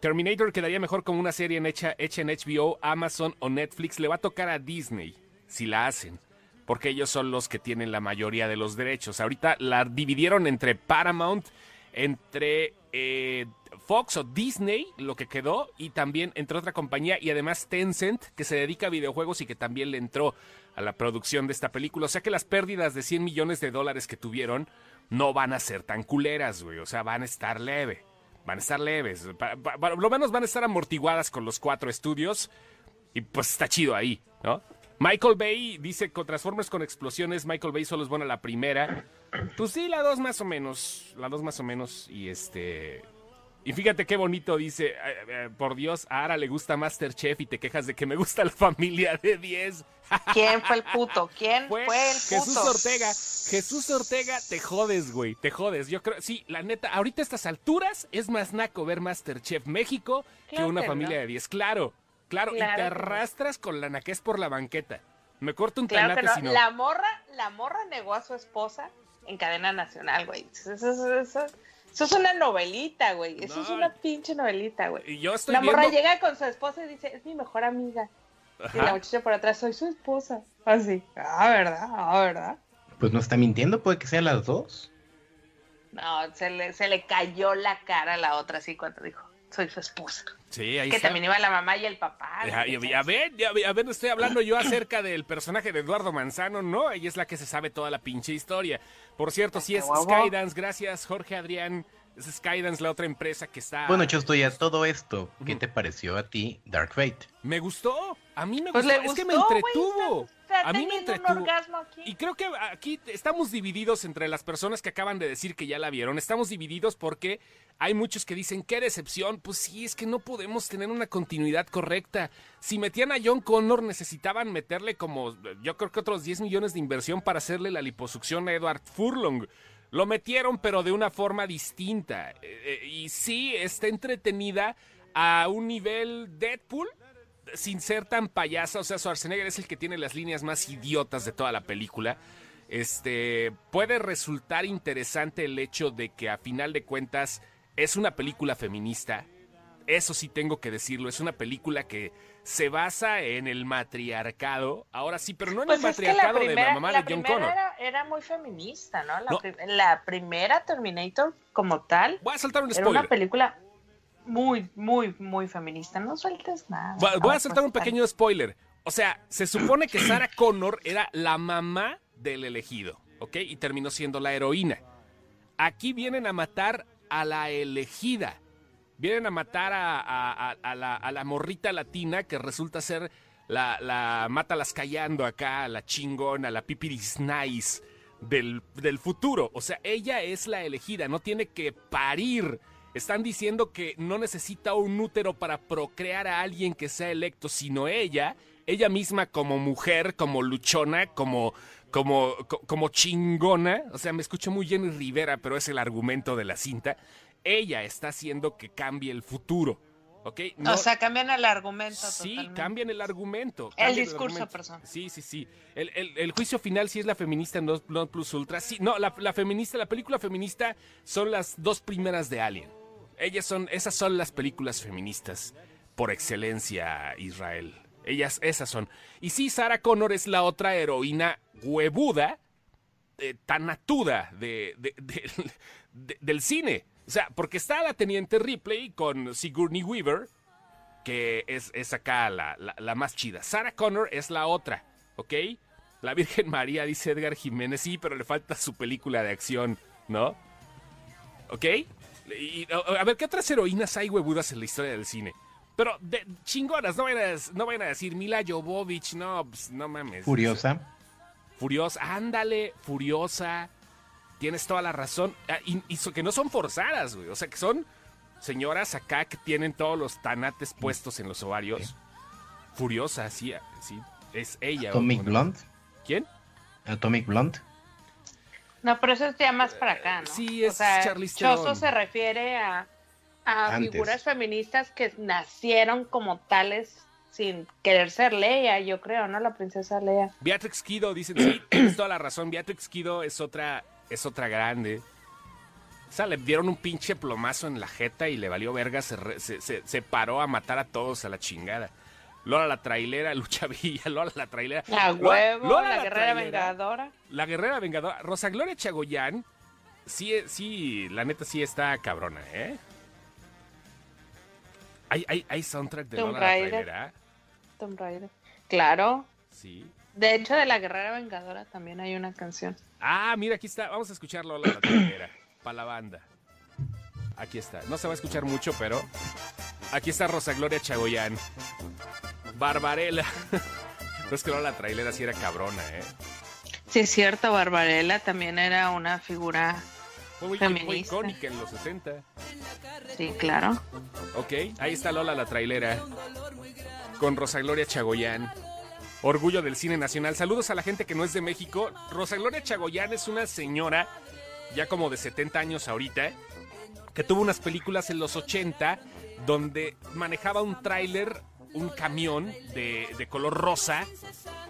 Terminator quedaría mejor como una serie en hecha, en HBO, Amazon o Netflix. Le va a tocar a Disney si la hacen, porque ellos son los que tienen la mayoría de los derechos. Ahorita la dividieron entre Paramount, entre eh, Fox o Disney, lo que quedó, y también entre otra compañía, y además Tencent, que se dedica a videojuegos y que también le entró a la producción de esta película. O sea que las pérdidas de 100 millones de dólares que tuvieron no van a ser tan culeras, güey. O sea, van a estar leve. Van a estar leves. Por lo menos van a estar amortiguadas con los cuatro estudios. Y pues está chido ahí, ¿no? Michael Bay dice con Transformers con explosiones. Michael Bay solo es buena la primera. Pues sí, la dos más o menos. La dos más o menos. Y este. Y fíjate qué bonito dice, eh, eh, por Dios, a Ara le gusta Masterchef y te quejas de que me gusta la familia de 10. *laughs* ¿Quién fue el puto? ¿Quién fue, el puto? Jesús Ortega. Jesús Ortega, te jodes, güey, te jodes. Yo creo, sí, la neta, ahorita a estas alturas es más naco ver Masterchef México que una familia de 10. Claro, claro, y te arrastras con la naquez por la banqueta. Me corto un claro tanate no. La morra, la morra negó a su esposa en cadena nacional, güey. Eso, eso, eso, eso es una novelita, güey. Eso es una pinche novelita, güey. Y yo estoy La morra llega con su esposa y dice, es mi mejor amiga. Y la muchacha por atrás, soy su esposa. Así. Ah, ¿verdad? Ah, ¿verdad? Pues no está mintiendo, puede que sean las dos. No, se le, se le cayó la cara a la otra así cuando dijo, soy su esposa. Sí, ahí que está. también iba la mamá y el papá. Ya, ya, ya ven, ya, ya ven, estoy hablando yo acerca del personaje de Eduardo Manzano, ¿no? Ella es la que se sabe toda la pinche historia. Por cierto, sí es Skydance, gracias Jorge Adrián. Es Skydance, la otra empresa que está. Bueno, estoy a todo esto, ¿qué te pareció a ti Dark Fate? Me gustó, a mí me pues gustó, es que me entretuvo. Está, a mí me entretuvo. Aquí. Y creo que aquí estamos divididos entre las personas que acaban de decir que ya la vieron. Estamos divididos porque hay muchos que dicen, qué decepción. Pues sí, es que no podemos tener una continuidad correcta. Si metían a John Connor, necesitaban meterle como, yo creo que otros 10 millones de inversión para hacerle la liposucción a Edward Furlong. Lo metieron, pero de una forma distinta. Eh, y sí, está entretenida a un nivel Deadpool, sin ser tan payasa. O sea, Schwarzenegger es el que tiene las líneas más idiotas de toda la película. Este puede resultar interesante el hecho de que a final de cuentas es una película feminista. Eso sí tengo que decirlo, es una película que se basa en el matriarcado. Ahora sí, pero no en pues el matriarcado primera, de la mamá la de John Connor. Era, era, muy feminista, ¿no? La, no. Prim la, primera Terminator como tal. Voy a saltar un spoiler. Era una película muy, muy, muy feminista. No sueltes nada. Voy, voy a saltar un pequeño spoiler. O sea, se supone que Sarah Connor era la mamá del elegido, ¿ok? Y terminó siendo la heroína. Aquí vienen a matar a la elegida vienen a matar a, a, la, a, la, morrita latina que resulta ser la, la mátalas callando acá, la chingona, la pipiris nice del, del futuro. O sea, ella es la elegida, no tiene que parir. Están diciendo que no necesita un útero para procrear a alguien que sea electo, sino ella, ella misma como mujer, como luchona, como, como, como chingona. O sea, me escucho muy Jenny Rivera, pero es el argumento de la cinta ella está haciendo que cambie el futuro. ¿ok? No, o sea, cambian el argumento. Sí, totalmente. cambian el argumento. El discurso, persona. Sí, sí, sí. El, el, el, juicio final sí es la feminista no, no plus ultra. Sí, no, la, la, feminista, la película feminista son las dos primeras de Alien. Ellas son, esas son las películas feministas por excelencia, Israel. Ellas, esas son. Y sí, Sarah Connor es la otra heroína huevuda, eh, tan de, de, de, *laughs* del cine. O sea, porque está la Teniente Ripley con Sigourney Weaver, que es, es acá la, la, la, más chida. Sarah Connor es la otra, ¿ok? La Virgen María, dice Edgar Jiménez, sí, pero le falta su película de acción, ¿no? ¿Ok? Y, a, a ver, ¿qué otras heroínas hay huevudas en la historia del cine? Pero de, chingonas, no vayan, a, no vayan a decir Mila Jovovich, no, pues, no mames. Furiosa. Furiosa, ándale, furiosa. Tienes toda la razón. Y, y que no son forzadas, güey. O sea, que son señoras acá que tienen todos los tanates puestos en los ovarios. Furiosa, sí, sí. Es ella. Atomic Blonde. ¿Quién? Atomic Blonde. No, pero eso es ya más para acá, ¿no? Sí, es o sea, Charlize Choso se refiere a, a figuras feministas que nacieron como tales sin querer ser Leia, yo creo, ¿no? La princesa Leia. Beatrix Kido, dicen, sí, tienes toda la razón. Beatrix Kido es otra, es otra grande. O sea, le dieron un pinche plomazo en la jeta y le valió verga, se, re- se, se- se paró a matar a todos a la chingada. Lola la trailera, *laughs* Lucha Villa, Lola la trailera. A Lola- huevo, Lola la guerrera trailera, vengadora. La guerrera vengadora. Rosa Gloria Chagoyán, sí, sí, la neta sí está cabrona, ¿eh? Hay, hay, hay soundtrack de Tomb Lola la Raider. trailera. Tomb Raider. Claro. Sí. De hecho, de la guerrera vengadora también hay una canción. Ah, mira, aquí está. Vamos a escuchar Lola la trailera. Para la banda. Aquí está. No se va a escuchar mucho, pero. Aquí está Rosa Gloria Chagoyán. Barbarella. *laughs* No es que la trailera sí era cabrona, ¿eh? Sí, es cierto, Barbarella también era una figura. Fue muy, icónica en los 60. Sí, claro. Ok, ahí está Lola la trailera. Con Rosa Gloria Chagoyán. Orgullo del cine nacional. Saludos a la gente que no es de México. Rosa Gloria Chagoyán es una señora, ya como de 70 años ahorita, que tuvo unas películas en los 80 donde manejaba un tráiler, un camión de, de color rosa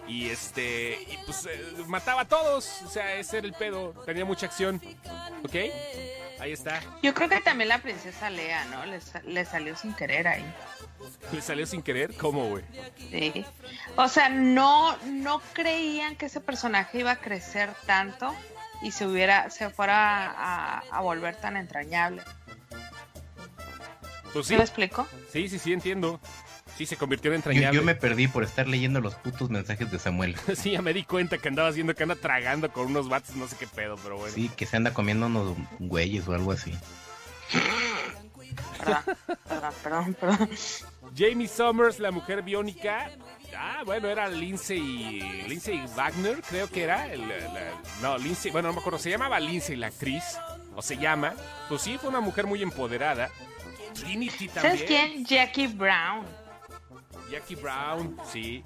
y este y pues eh, mataba a todos, o sea, ese era el pedo, tenía mucha acción. ¿Ok? Ahí está. Yo creo que también la princesa Lea, ¿no? Le, le salió sin querer ahí. ¿Le salió sin querer? ¿Cómo, güey? Sí. O sea, no, no creían que ese personaje iba a crecer tanto y se hubiera, se fuera a, a volver tan entrañable. Pues ¿Sí me explico? sí, sí, sí, entiendo. Sí, se convirtió en Yo, entrañable. yo me perdí por estar leyendo los putos mensajes de Samuel. *laughs* Sí, ya me di cuenta que andaba haciendo que anda tragando con unos vatos, no sé qué pedo, pero bueno. Sí, que se anda comiendo unos güeyes o algo así. Perdón, perdón, perdón, perdón. Jamie Summers, la mujer biónica. Ah, bueno, era Lindsay, Lindsay Wagner, creo que era. el- la- no, Lindsay, bueno, no me acuerdo, se llamaba Lindsay la actriz, o se llama. Pues sí, fue una mujer muy empoderada. Trinity también. ¿Sabes quién? Jackie Brown. Jackie Brown, sí.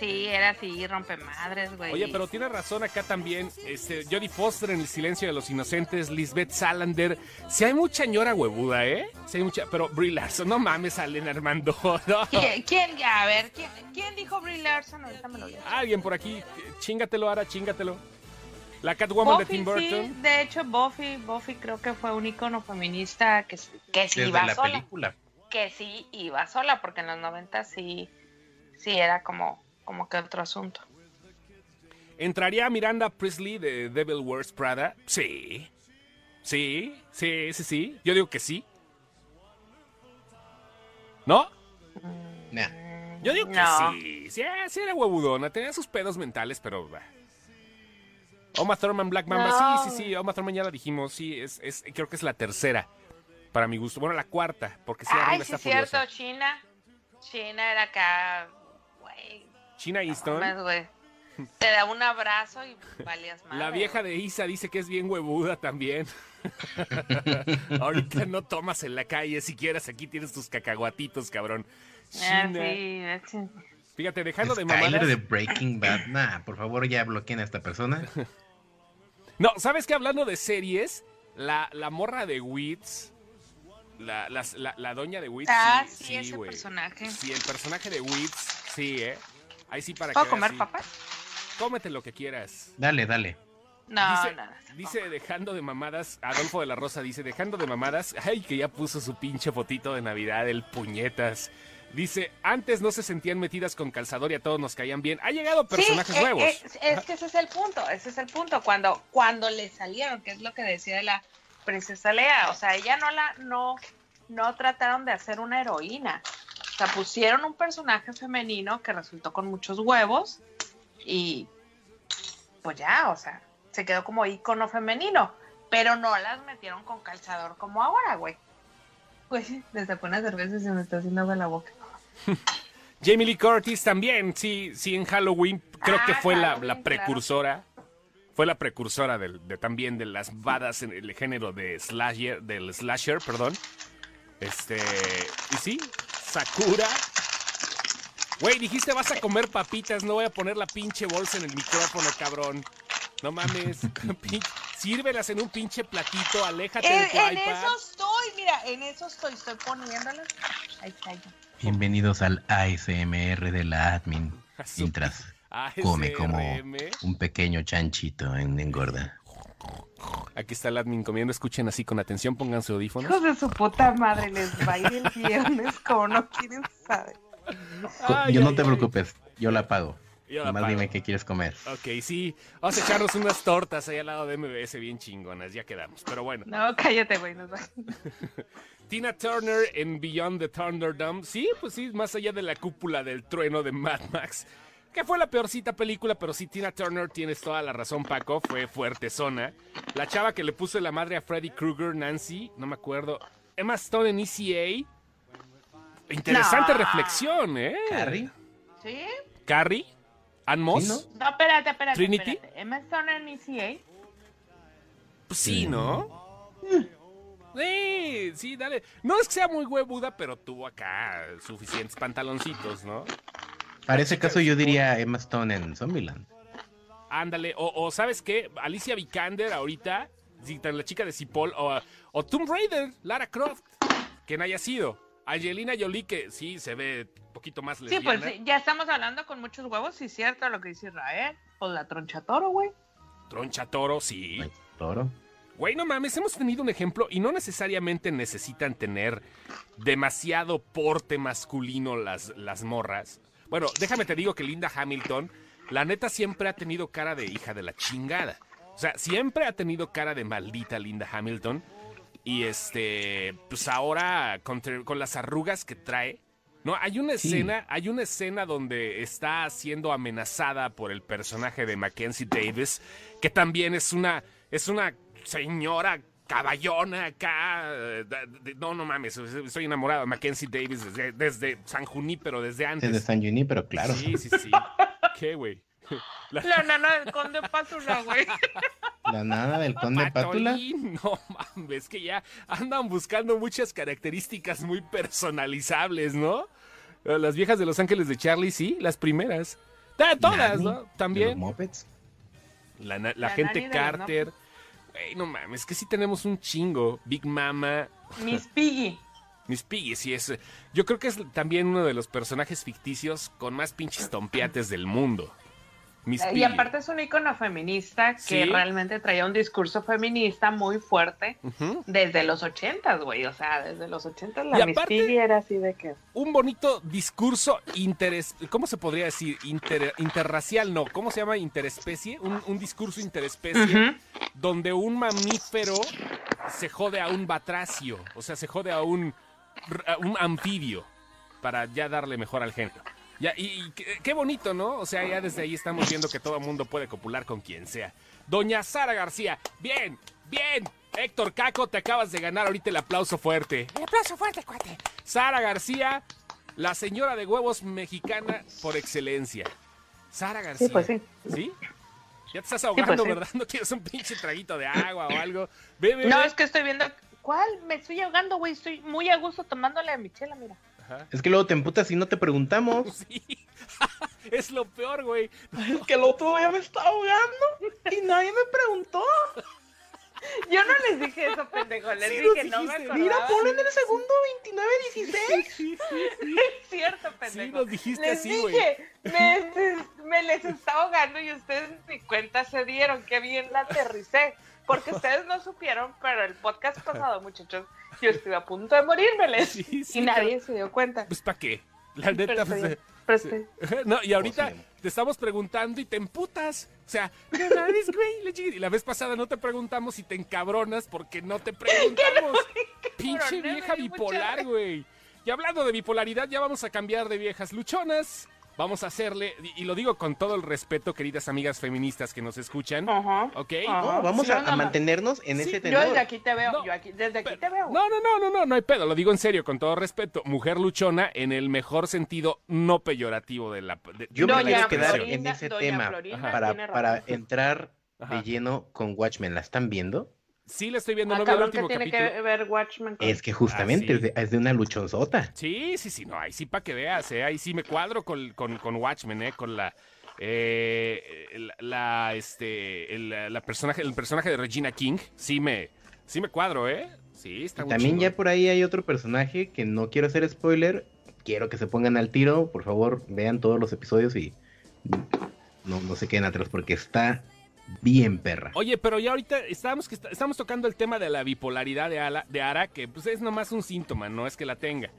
Sí, era así, rompemadres, güey. Oye, pero tiene razón acá también. Este, Jodie Foster en El Silencio de los Inocentes, Lisbeth Salander. Si hay mucha ñora huevuda, ¿eh? Si hay mucha. Pero Brie Larson, no mames, salen Armando. *laughs* No. ¿Quién, quién- a ver, ¿quién, quién dijo Brie Larson? Ahorita me lo digo. Alguien por aquí, chingatelo, Ara, chingatelo. La Catwoman de Tim Burton. sí, de hecho, Buffy, Buffy creo que fue un icono feminista que, que sí Desde iba la sola. película. Que sí iba sola, porque en los 90 sí, sí era como, como que otro asunto. ¿Entraría Miranda Priestley de Devil Wears Prada? Sí. Sí, sí, sí, sí. Yo digo que sí. ¿No? Yo digo que No. sí. Sí, sí era huevudona. Tenía sus pedos mentales, pero... bah. Oma Thurman, Black Mamba. No. Sí, sí, sí. Oma Thurman ya la dijimos. Sí, es, es, creo que es la tercera. Para mi gusto. Bueno, la cuarta. Porque sí, Ay, sí está es cierto, furiosa. China. China era acá, güey. China Easton. Te da un abrazo y valías más. *laughs* La vieja de Isa dice que es bien huevuda también. *laughs* Ahorita no tomas en la calle si quieres, aquí tienes tus cacahuatitos, cabrón. Ah, China. sí, sí. Fíjate, dejando de mamadas. de Breaking Bad. Nah, por favor, ya bloqueen a esta persona. *laughs* No, ¿sabes qué? Hablando de series, la, la morra de Wits, la, las- la, la doña de Wits. Ah, sí, ese personaje. Sí, el personaje de Wits, sí, ¿eh? Ahí sí para que ¿Puedo comer sí. papas? Cómete lo que quieras. Dale, dale. No, dice, dejando de mamadas, Adolfo de la Rosa dice, dejando de mamadas, ay, que ya puso su pinche fotito de Navidad, el puñetas. Dice, antes no se sentían metidas con calzador y a todos nos caían bien. Ha llegado personajes Sí, eh, nuevos. eh, es que ese es el punto, ese es el punto. Cuando, cuando le salieron, que es lo que decía la princesa Lea, o sea, ella no la, no, no trataron de hacer una heroína. O sea, pusieron un personaje femenino que resultó con muchos huevos y pues ya, o sea, se quedó como ícono femenino, pero no las metieron con calzador como ahora, güey. Pues desde una cerveza se me está haciendo agua la boca. *laughs* Jamie Lee Curtis también, sí, sí, en Halloween, creo que Ah, fue la, la precursora. Fue la precursora del, de, también de las badas en el género de slasher, del slasher, perdón. Este, y sí, Sakura. Güey, dijiste vas a comer papitas, no voy a poner la pinche bolsa en el micrófono, cabrón. No mames, *laughs* *laughs* sírvelas en un pinche platito, aléjate de En, tu en iPad. eso estoy, mira, en eso estoy, estoy poniéndolas. Ahí está ya. Bienvenidos al ASMR de la admin. *laughs* Mientras *laughs* come como un pequeño chanchito en engorda. Aquí está el admin comiendo, escuchen así con atención, pónganse audífonos. Hijos de su puta madre, les va a ir el viernes *laughs* como no quieren saber. Yo no te preocupes, yo la pago. Yo la pago. dime qué quieres comer. Ok, sí. Vamos a echarnos unas tortas ahí al lado de MBS bien chingonas, ya quedamos. Pero bueno. No, cállate, güey. Nos va. *laughs* Tina Turner en Beyond the Thunderdome. Sí, pues sí, más allá de la cúpula del trueno de Mad Max. Que fue la peorcita película, pero sí, Tina Turner, tienes toda la razón, Paco. Fue fuerte zona. La chava que le puso la madre a Freddy Krueger, Nancy, no me acuerdo. Emma Stone en ECA. Interesante No. reflexión, ¿eh? ¿Carrie? ¿Sí? Carrie. Ann Moss. Sí, ¿no? No, espérate, espérate. ¿Trinity? espérate. Emma Stone en ECA. Pues sí, Sí. ¿no? Sí, sí, dale. No es que sea muy huevuda, pero tuvo acá suficientes pantaloncitos, ¿no? Para ese caso yo diría Emma Stone en Zombieland. Ándale, o, o ¿sabes qué? Alicia Vikander ahorita, la chica de Cipoll, o, o Tomb Raider, Lara Croft, quien haya sido. Angelina Jolie, que sí se ve un poquito más Sí, lesbiana. pues sí, ya estamos hablando con muchos huevos, sí, cierto lo que dice Israel. O la troncha toro, güey. Troncha Toro, sí. Toro. Güey, no mames, hemos tenido un ejemplo y no necesariamente necesitan tener demasiado porte masculino las, las morras. Bueno, déjame te digo que Linda Hamilton, la neta siempre ha tenido cara de hija de la chingada. O sea, siempre ha tenido cara de maldita Linda Hamilton. Y este, pues ahora con, las arrugas que trae. No, hay una Sí. escena, hay una escena donde está siendo amenazada por el personaje de Mackenzie Davis, que también es una, es una señora caballona acá. eh, no, no mames, estoy enamorado de Mackenzie Davis desde, desde San Junípero, desde antes. Desde San Juni, pero claro. Sí, sí, sí. ¿Qué, güey? La- *laughs* La nana del conde Pátula, güey. La nana del conde Pátula. No mames, que ya andan buscando muchas características muy personalizables, ¿no? Eh, Las viejas de Los Ángeles de Charlie, sí, las primeras. Todas, Nani, ¿no? de los También. Muppets. La, la La gente los Carter. Güey, no mames, que sí tenemos un chingo. Big Mama, Miss Piggy. *laughs* Miss Piggy, sí es. Yo creo que es también uno de los personajes ficticios con más pinches tompiates del mundo. Miss Y Piggy. aparte es un icono feminista que Sí. realmente traía un discurso feminista muy fuerte desde los ochentas, güey. O sea, desde los ochentas Y la Miss aparte- Piggy era así de que... un bonito discurso interes... ¿Cómo se podría decir? Inter- interracial, no. ¿Cómo se llama? Interespecie. Un, un discurso interespecie donde un mamífero se jode a un batracio. O sea, se jode a un, a un anfibio. Para ya darle mejor al género. Ya, y, y qué, qué bonito, ¿no? O sea, ya desde ahí estamos viendo que todo el mundo puede copular con quien sea. Doña Sara García, bien, bien. Héctor Caco, te acabas de ganar ahorita el aplauso fuerte. El aplauso fuerte, cuate. Sara García, la señora de huevos mexicana por excelencia. Sara García. Sí, pues sí. ¿Sí? Ya te estás ahogando, sí. ¿verdad? *laughs* ¿No quieres un pinche traguito de agua o algo? Bebe. No, es que estoy viendo... ¿Cuál? Me estoy ahogando, güey. Estoy muy a gusto tomándole a Michela, mira. Es que luego te emputas y no te preguntamos. *laughs* Sí. *laughs* es lo peor, güey. Es que el otro día me estaba ahogando y nadie me preguntó. *laughs* Yo no les dije eso, pendejo. Les Sí dije, no me acordaba. Mira, ponlo en el segundo 29-16. Sí, sí, Es cierto, pendejo. Sí, nos dijiste les así, güey. dije, me, me les está ahogando y ustedes ni cuenta se dieron. Qué bien la aterricé. Porque ustedes no supieron, pero el podcast pasado, muchachos, yo estuve a punto de morírmeles. Sí, sí, y nadie se dio cuenta. Pues, ¿para qué? La neta, Pero pues, eh, *laughs* No, y ahorita Posible. te estamos preguntando y te emputas. O sea, Y la vez pasada no te preguntamos y te encabronas porque no te preguntamos. Pinche vieja bipolar, güey. Y hablando de bipolaridad, ya vamos a cambiar de viejas luchonas. Vamos a hacerle, y y lo digo con todo el respeto, queridas amigas feministas que nos escuchan. Ajá. ¿Ok? Ajá. No, vamos Sí, a, no, a no. mantenernos en Sí, ese Yo tenor. desde aquí te veo. No, yo aquí, desde aquí Pero- te veo. No, no, no, no, no, no hay pedo, lo digo en serio, con todo respeto. Mujer luchona en el mejor sentido no peyorativo de la. de- Yo me quiero Doña quedar en ese Doña tema para, para entrar Ajá. de lleno con Watchmen. ¿La están viendo? Sí, le estoy viendo, Ah, no el cabrón, ¿qué último tiene capítulo. que ver Watchmen con Es que justamente Ah, sí. es, de, es de una luchonzota. Sí, sí, sí, no, ahí sí para que veas, ¿eh? ahí sí me cuadro con, con, con Watchmen, ¿eh? con la, eh, la, la, este, el, la personaje, el personaje de Regina King, sí me, sí me cuadro, ¿eh? Sí, está muy También chingón. ya por ahí hay otro personaje que no quiero hacer spoiler. Quiero que se pongan al tiro. Por favor, vean todos los episodios y no, no se queden atrás porque está bien perra. Oye, pero ya ahorita estábamos, que está- estamos tocando el tema de la bipolaridad de, Ala- de Ara, que pues es nomás un síntoma, no es que la tenga.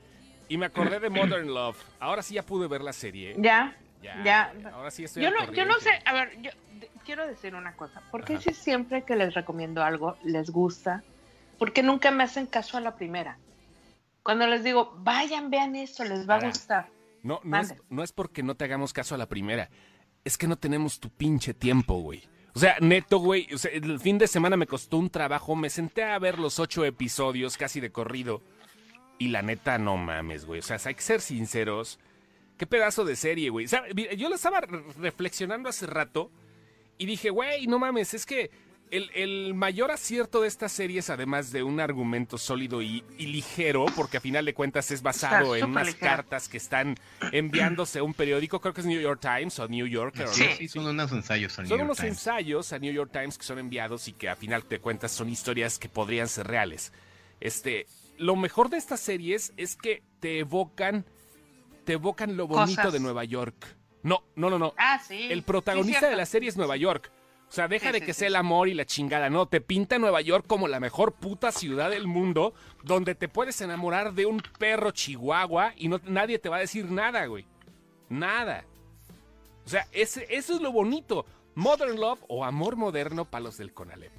Y me acordé de Modern *clears throat* Love. Ahora sí ya pude ver la serie. Ya, Ya, ya. Ahora sí estoy Yo no, yo no sé, a ver, yo de- quiero decir una cosa. ¿Por qué Ajá. si siempre que les recomiendo algo les gusta? ¿Por qué nunca me hacen caso a la primera? Cuando les digo, vayan, vean esto, les va a gustar. No, no es, no es porque no te hagamos caso a la primera. Es que no tenemos tu pinche tiempo, güey. O sea, neto, güey. O sea, el fin de semana me costó un trabajo. Me senté a ver los ocho episodios casi de corrido. Y la neta, no mames, güey. O sea, hay que ser sinceros. Qué pedazo de serie, güey. ¿Sabe? Mira, Yo lo estaba re- reflexionando hace rato. Y dije, güey, no mames, es que el, el mayor acierto de esta serie es además de un argumento sólido y, y ligero, porque a final de cuentas es basado en unas ligero. cartas que están enviándose a un periódico, creo que es New York Times o New Yorker. o Sí, no. sí, son unos ensayos Son New York unos Times. ensayos a New York Times que son enviados y que a final de cuentas son historias que podrían ser reales. Este, lo mejor de estas series es que te evocan, te evocan lo bonito Cosas. de Nueva York. No, no, no, no. Ah, sí. El protagonista Sí, de la serie es Nueva York. O sea, deja de que sea el amor y la chingada. No, te pinta Nueva York como la mejor puta ciudad del mundo, donde te puedes enamorar de un perro chihuahua y no, nadie te va a decir nada, güey. Nada. O sea, ese- eso es lo bonito. Modern Love o amor moderno para los del Conalep.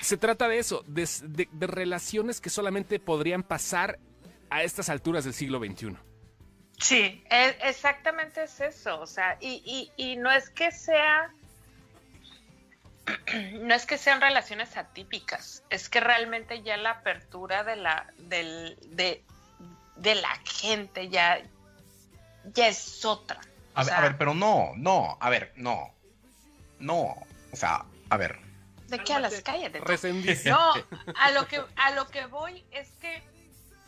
Se trata de eso, de, de- de relaciones que solamente podrían pasar a estas alturas del siglo XXI. Sí, e- exactamente es eso, o sea, y, y, y no es que sea, *clears throat* no es que sean relaciones atípicas, es que realmente ya la apertura de la, del, de, de la gente ya, ya es otra. A ver, sea, a ver, pero no, no, a ver, no. No, o sea, a ver. ¿De qué hablas? Cállate. tú. Resendiste. No, *laughs* a lo que a lo que voy es que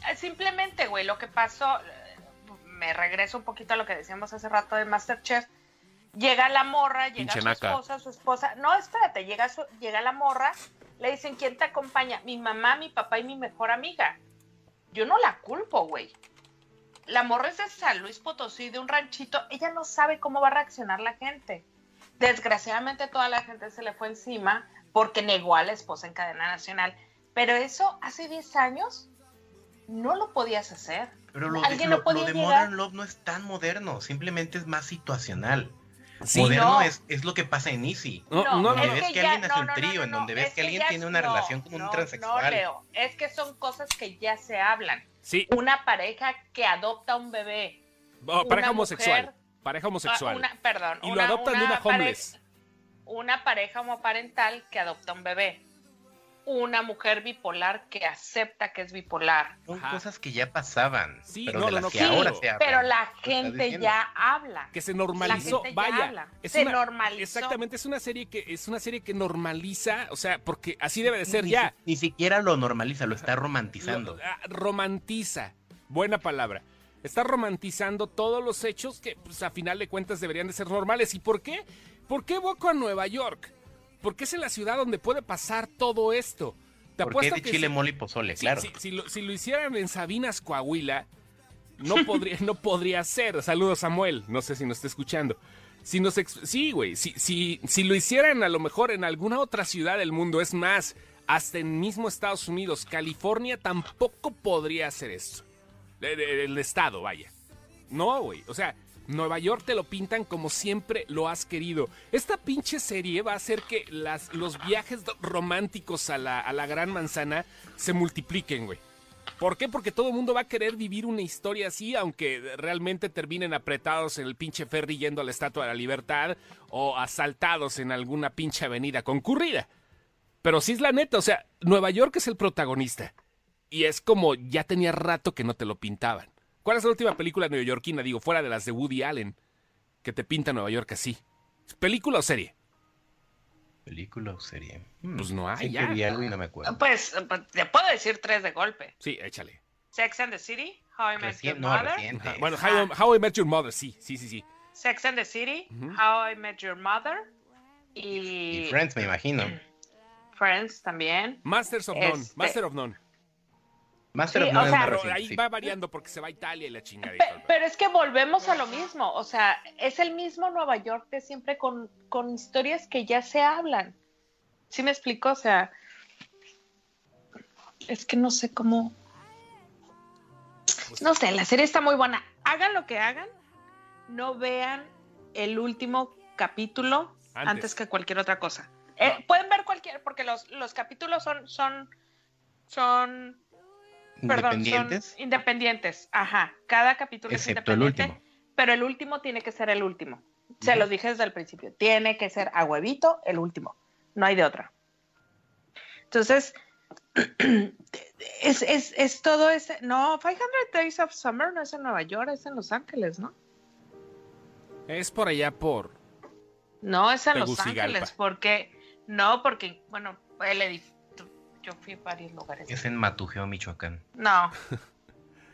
eh, simplemente, güey, lo que pasó, eh, me regreso un poquito a lo que decíamos hace rato de Masterchef. Llega la morra, llega Pinche su naca. esposa, su esposa. No, espérate, llega su, llega la morra, le dicen quién te acompaña, mi mamá, mi papá y mi mejor amiga. Yo no la culpo, güey. La morra es de San Luis Potosí, de un ranchito, ella no sabe cómo va a reaccionar la gente. Desgraciadamente toda la gente se le fue encima porque negó a la esposa en cadena nacional. Pero eso hace 10 años no lo podías hacer. Pero lo de, lo- no podía lo de. Modern Love no es tan moderno, simplemente es más situacional. Sí, moderno no. es, es lo que pasa en Easy. No, no, no, Donde no. ves que ya- alguien hace no, un trío, no, en donde ves es que alguien tiene una no, relación con un no, transexual. No, Leo, es que son cosas que ya se hablan. Sí, Una pareja que adopta un bebé. oh, pareja una homosexual. mujer- Pareja ah, homosexual. Una, perdón. Y lo adoptan de una homeless. una pareja homoparental que adopta un bebé. Una mujer bipolar que acepta que es bipolar. Son Ajá. cosas que ya pasaban, Sí, pero no, de las no, que ahora se hablan. Pero la gente ya habla. que se normalizó. La gente ya Vaya, habla. es Se una- normalizó. Exactamente, es una serie que es una serie que normaliza, o sea, porque así debe de ser Ni, ya. ni siquiera lo normaliza, lo está romantizando. Lo- ah, romantiza. Buena palabra. Está romantizando todos los hechos que, pues, a final de cuentas deberían de ser normales. ¿Y por qué? ¿Por qué evoco a Nueva York? Porque es en la ciudad donde puede pasar todo esto. Te Porque es de que chile, si- mole y pozole, si- claro. si, si lo, si lo hicieran en Sabinas, Coahuila, no podría, no podría ser. Saludos, Samuel. No sé si nos está escuchando. Si nos sí, güey. Si, si, si lo hicieran a lo mejor en alguna otra ciudad del mundo, es más, hasta en mismo Estados Unidos, California tampoco podría hacer esto. De- El estado, vaya. No, güey. O sea, Nueva York te lo pintan como siempre lo has querido. Esta pinche serie va a hacer que las, los viajes románticos a la, a la gran manzana se multipliquen, güey. ¿Por qué? Porque todo el mundo va a querer vivir una historia así, aunque realmente terminen apretados en el pinche ferry yendo a la Estatua de la Libertad o asaltados en alguna pinche avenida concurrida. Pero sí es la neta, o sea, Nueva York es el protagonista. Y es como ya tenía rato que no te lo pintaban. ¿Cuál es la última película neoyorquina, digo, fuera de las de Woody Allen, que te pinta Nueva York así? ¿Película o serie? ¿Película o serie? Hmm, Pues no hay, que ya. algo y no me acuerdo. Pues, te puedo decir tres de golpe. Sí, échale. Sex and the City, How I Met Your no, Mother. Ajá, Bueno, How, I- How I Met Your Mother, sí, sí, sí, sí. Sex and the City. How I Met Your Mother. Y, Y Friends, me imagino. Friends también. Masters of None, Este- Master of None. Master Sí, of o None sea- es más Pero reciente, ahí sí. va variando porque se va a Italia y la todo. pero es que volvemos a lo mismo, o sea, es el mismo Nueva York de siempre con, con historias que ya se hablan. ¿Sí me explico? O sea, es que no sé cómo... No sé, la serie está muy buena. Hagan lo que hagan, no vean el último capítulo Antes. antes, que cualquier otra cosa. Eh, pueden ver cualquier, porque los, los capítulos son, son, son Perdón, Independientes, son independientes. Ajá. Cada capítulo excepto es el independiente. último. Pero el último tiene que ser el último. Se Ujú. lo dije desde el principio. Tiene que ser a huevito el último. No hay de otra. Entonces, *clears throat* es, es, es todo ese. No, 500 Days of Summer no es en Nueva York, es en Los Ángeles, ¿no? Es por allá por. No, es en Los. Ángeles. Porque, no, porque, bueno, el edificio. Yo fui a varios lugares. Es en Matujeo, Michoacán. No. *laughs*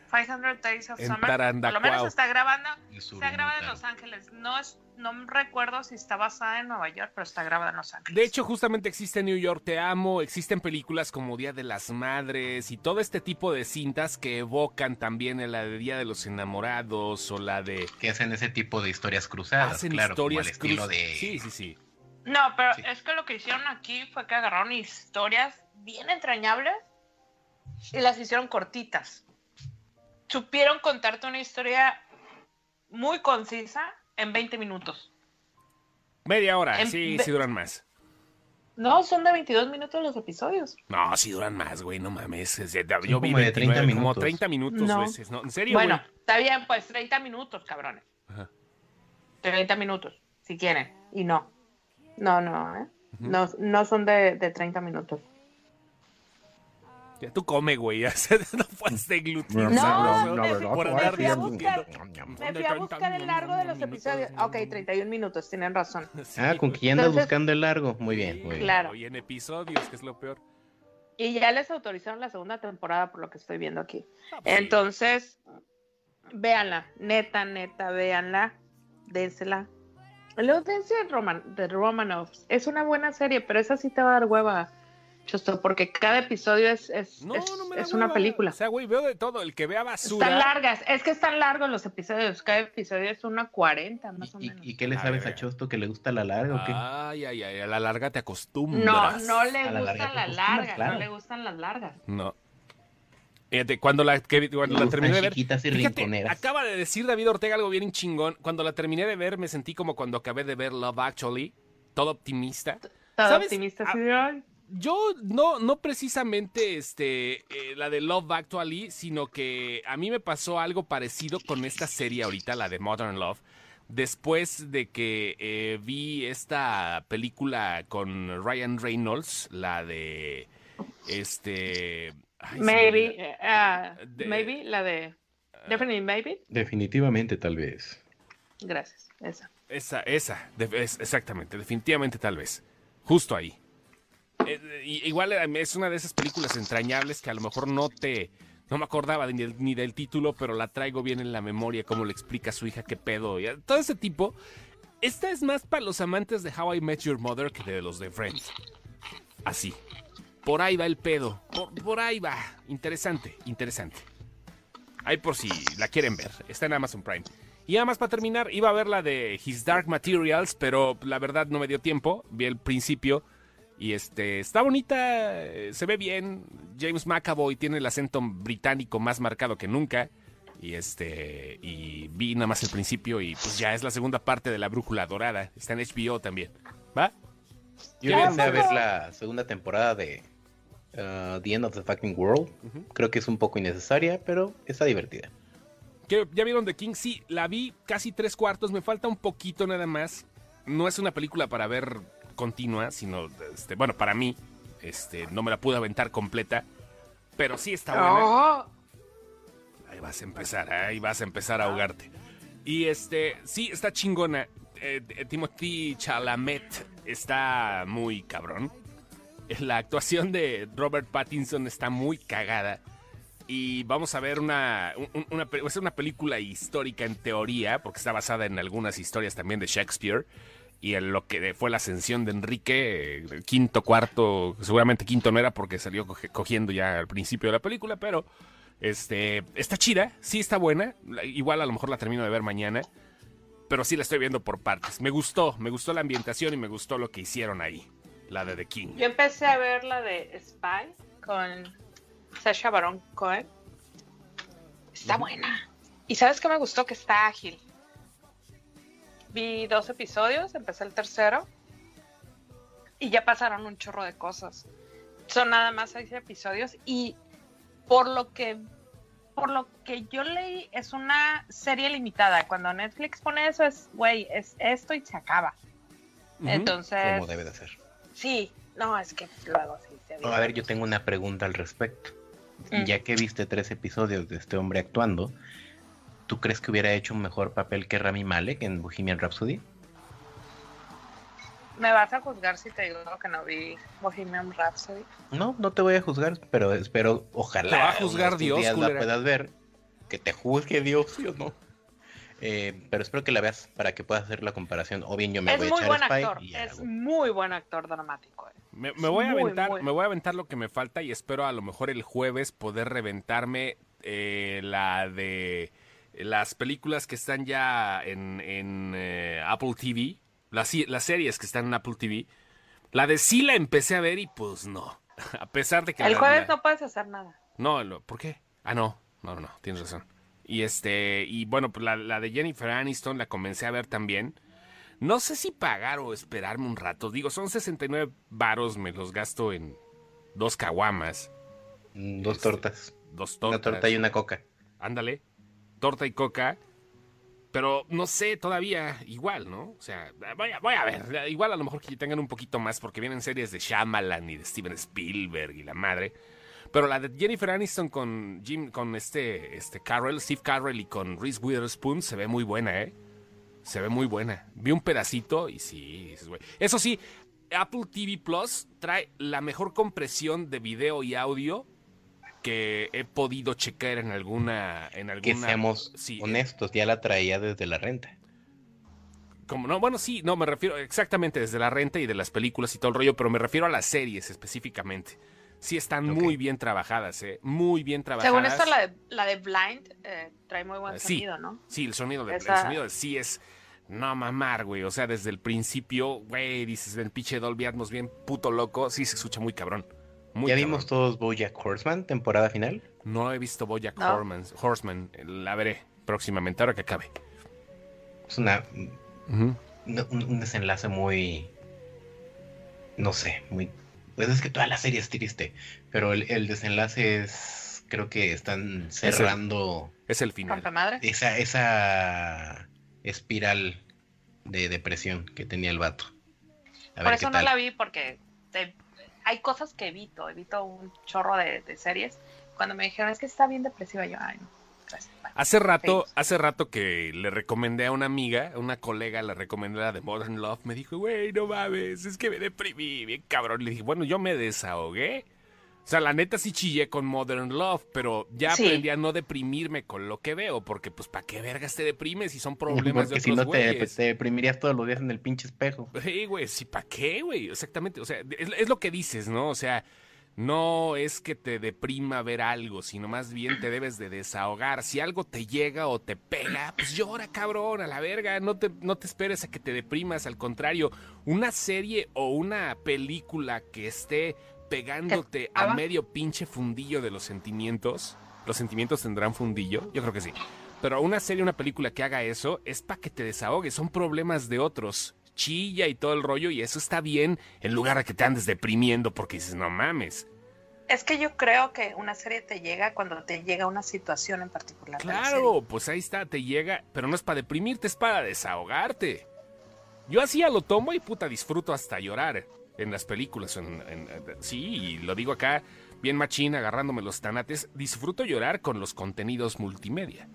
500 Days of En Summer. Por lo menos está grabando. Es Está grabada en. Los Ángeles. No es, no recuerdo si está basada en Nueva York, pero está grabada en Los Ángeles. De hecho, justamente existe New York Te Amo, existen películas como Día de las Madres y todo este tipo de cintas que evocan también la de Día de los Enamorados o la de. Que hacen ese tipo de historias cruzadas, Hacen claro, historias al estilo cruz- de... Sí, sí, sí. no, pero Sí. es que lo que hicieron aquí fue que agarraron historias bien entrañables y las hicieron cortitas. Supieron contarte una historia muy concisa en 20 minutos. Media hora, En sí, ve- sí duran más. No, son de 22 minutos los episodios. No, sí duran más, güey, no mames. yo vi como de 30 29, como minutos. 30 minutos No. veces, ¿no? ¿En serio, Bueno, güey? está bien, pues 30 minutos, cabrones. Ajá. 30 minutos, si quieren. Y no. No, no, ¿eh? No, no son de, de 30 minutos. Ya tú come, güey. *laughs* ya no puedes de gluten. No, sabroso, me fui- por me andar fui a buscar- Me fui a buscar el largo de los episodios. Ok, 31 minutos, tienen razón. *laughs* Sí, Ah, con ya andas buscando el largo. Muy bien, muy bien. Claro. Y en episodios, que es lo peor. Y ya les autorizaron la segunda temporada por lo que estoy viendo aquí. Ah, pues. Entonces, véanla, neta, neta, véanla, dénsela. Luego dense de, Roman, de Romanovs. Es una buena serie, pero esa sí te va a dar hueva, Chosto, porque cada episodio es, es, No, es, no me da es una película. O sea, güey, veo de todo. El que vea basura. Están largas, es que están largos los episodios. Cada episodio es una 40, más o ¿Y, menos. y, y qué le A sabes a Chosto que le gusta la larga o qué? Ay, ay, ay, a la larga te acostumbras. No, no le A la larga claro. no le gustan las largas. No. Fíjate, cuando la, que- cuando la terminé de ver. chiquitas y Fíjate, rinconeras. acaba de decir David Ortega algo bien chingón. Cuando la terminé de ver, me sentí como cuando acabé de ver Love Actually. Todo optimista. Todo ¿Sabes? optimista, Ah, "Ay, Yo no, no precisamente este, eh, la de Love Actually, sino que a mí me pasó algo parecido con esta serie ahorita, la de Modern Love. Después de que eh, vi esta película con Ryan Reynolds, la de este. ay, Maybe, eh, ah, De- maybe, la de Definitely Maybe. Definitivamente, tal vez. Gracias, esa. Esa, esa, de- es- exactamente, definitivamente tal vez. Justo ahí. Eh, igual eh, es una de esas películas entrañables que a lo mejor no te... No me acordaba ni del, ni del título, pero la traigo bien en la memoria, cómo le explica a su hija qué pedo. y todo ese tipo. Esta es más para los amantes de How I Met Your Mother que de los de Friends. Así. Por ahí va el pedo. Por, por ahí va. Interesante, interesante. Ahí por si la quieren ver. Está en Amazon Prime. Y nada más para terminar, iba a ver la de His Dark Materials, pero la verdad no me dio tiempo. Vi el principio y este está bonita, se ve bien. James McAvoy tiene el acento británico más marcado que nunca. Y este y vi nada más el principio y pues ya es la segunda parte de la Brújula Dorada. Está en HBO también. ¿Va? Yo Ya, empecé a ver la segunda temporada de uh, The End of the Fucking World. Creo que es un poco innecesaria, pero está divertida. ¿Qué- ¿Ya vieron The King? Sí, la vi casi tres cuartos, me falta un poquito nada más. No es una película para ver continua, sino, este, bueno, para mí, este, no me la pude aventar completa, pero sí está buena. Oh, Ahí vas a empezar, ahí vas a empezar a ahogarte. Y este, sí, está chingona. Eh, eh, Timothy Chalamet está muy cabrón. La actuación de Robert Pattinson está muy cagada. Y vamos a ver una, un- una, una película histórica en teoría, porque está basada en algunas historias también de Shakespeare. Y en lo que fue la ascensión de Enrique, eh, quinto, cuarto, seguramente quinto no era porque salió cogiendo ya al principio de la película, pero este está chida, sí está buena, igual a lo mejor la termino de ver mañana, pero sí la estoy viendo por partes. Me gustó, me gustó la ambientación y me gustó lo que hicieron ahí, la de The King. Yo empecé a ver la de Spy con Sasha Baron Cohen. Está buena. Y sabes que me gustó que está ágil. Vi dos episodios, empecé el tercero y ya pasaron un chorro de cosas. Son nada más seis episodios y por lo que por lo que yo leí es una serie limitada. Cuando Netflix pone eso es, güey, es esto y se acaba. Entonces. Como debe de ser. Sí, no, es que luego sí se A ver, yo tengo una pregunta al respecto. Mm. Ya que viste tres episodios de este hombre actuando, ¿tú crees que hubiera hecho un mejor papel que Rami Malek en Bohemian Rhapsody? ¿Me vas a juzgar si te digo que no vi Bohemian Rhapsody? No, no te voy a juzgar, pero espero, ojalá. Te va a juzgar Dios, la puedas ver. Que te juzgue Dios, ¿sí o no? Eh, pero espero que la veas para que puedas hacer la comparación. O bien yo me voy a echar buen actor. es muy buen actor dramático. Eh. Me, voy a aventar, me voy a aventar lo que me falta y espero a lo mejor el jueves poder reventarme eh, la de las películas que están ya en, en Apple TV las, series que están en Apple TV. La de sí la empecé a ver y pues no. *laughs* A pesar de que... El jueves no puedes hacer nada. No, ¿por qué? Ah, no. No, no, no, tienes razón. Y este, y bueno, pues la, de Jennifer Aniston la comencé a ver también. No sé si pagar o esperarme un rato. Digo, son 69 varos, me los gasto en dos caguamas. Mm, dos tortas. Dos tortas. Una torta y una coca. Ándale. Torta y coca. Pero no sé todavía, igual, ¿no? O sea, voy a, ver, igual a lo mejor que tengan un poquito más porque vienen series de Shyamalan y de Steven Spielberg y la madre. Pero la de Jennifer Aniston con Jim, con este, este Carrell, Steve Carrell y con Reese Witherspoon se ve muy buena, ¿eh? Se ve muy buena. Vi un pedacito y sí, eso sí, Apple TV Plus trae la mejor compresión de video y audio que he podido checar en alguna... En alguna que seamos honestos, ya la traía desde la renta. Como no, bueno, sí, no, me refiero exactamente desde la renta y de las películas y todo el rollo, pero me refiero a las series específicamente. Sí están muy bien trabajadas, ¿eh? Muy bien trabajadas. Según esto, la de, la de Blind eh, trae muy buen sonido, ¿no? Sí, el sonido, de, el sonido sí es... No mamar, güey. O sea, desde el principio, güey, dices, el pinche Dolby Atmos bien puto loco. Sí se escucha muy cabrón. ¿Ya vimos todos Bojack Horseman, temporada final? No he visto Bojack Horseman. La veré próximamente, ahora que acabe. Es una. un, desenlace muy. No sé, muy. Pues es que toda la serie es triste. Pero el, desenlace es. Creo que están cerrando. Es el, final. Esa, esa espiral de depresión que tenía el vato. Por eso no la vi, porque hay cosas que evito, evito un chorro de, series. Cuando me dijeron, es que está bien depresiva, yo, ay, no. hace rato, hace rato que le recomendé a una amiga, a una colega, le recomendé la de Modern Love, me dijo, güey, no mames, es que me deprimí, bien cabrón. Le dije, bueno, yo me desahogué sea, la neta sí chillé con Modern Love, pero ya aprendí a no deprimirme con lo que veo, porque pues ¿para qué vergas te deprimes si son problemas de otros si no te, te, deprimirías todos los días en el pinche espejo. Sí, güey, sí, ¿para qué, güey? Exactamente, o sea, es, lo que dices, ¿no? O sea, no es que te deprima ver algo, sino más bien te debes de desahogar. Si algo te llega o te pega, pues llora, cabrón, a la verga. No te, no te esperes a que te deprimas. Al contrario, una serie o una película que esté pegándote a medio pinche fundillo de los sentimientos. ¿Los sentimientos tendrán fundillo? Yo creo que sí. Pero una serie, una película que haga eso es para que te desahogues. Son problemas de otros. Chilla y todo el rollo y eso está bien en lugar de que te andes deprimiendo porque dices, no mames. Es que yo creo que una serie te llega cuando te llega una situación en particular. Claro, pues ahí está, te llega, pero no es para deprimirte, es para desahogarte. Yo así a lo tomo y puta disfruto hasta llorar en las películas. En, sí, y lo digo acá, bien machín, agarrándome los tanates. Disfruto llorar con los contenidos multimedia.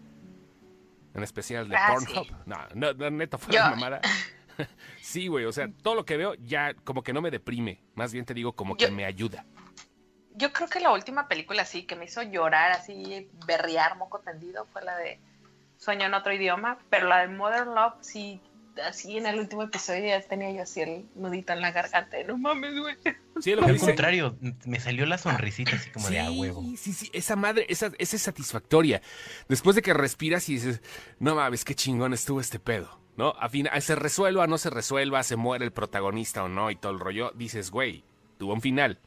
En especial de ah, Pornhub. No, no, neta, fue la mamada. *laughs* sí, güey, o sea, todo lo que veo ya como que no me deprime. Más bien te digo como que me ayuda. Yo creo que la última película así que me hizo llorar, así, berrear, moco tendido, fue la de Sueño en otro idioma. Pero la de Modern Love sí así en el último episodio ya tenía yo así el nudito en la garganta. No mames, güey. Sí, lo que Al contrario, me salió la sonrisita así como de a huevo. Sí, sí, esa madre, esa, esa es satisfactoria. Después de que respiras y dices, no mames, qué chingón estuvo este pedo. ¿No? A fin, se resuelva, no se resuelva, se muere el protagonista o no y todo el rollo, dices, güey, tuvo un final.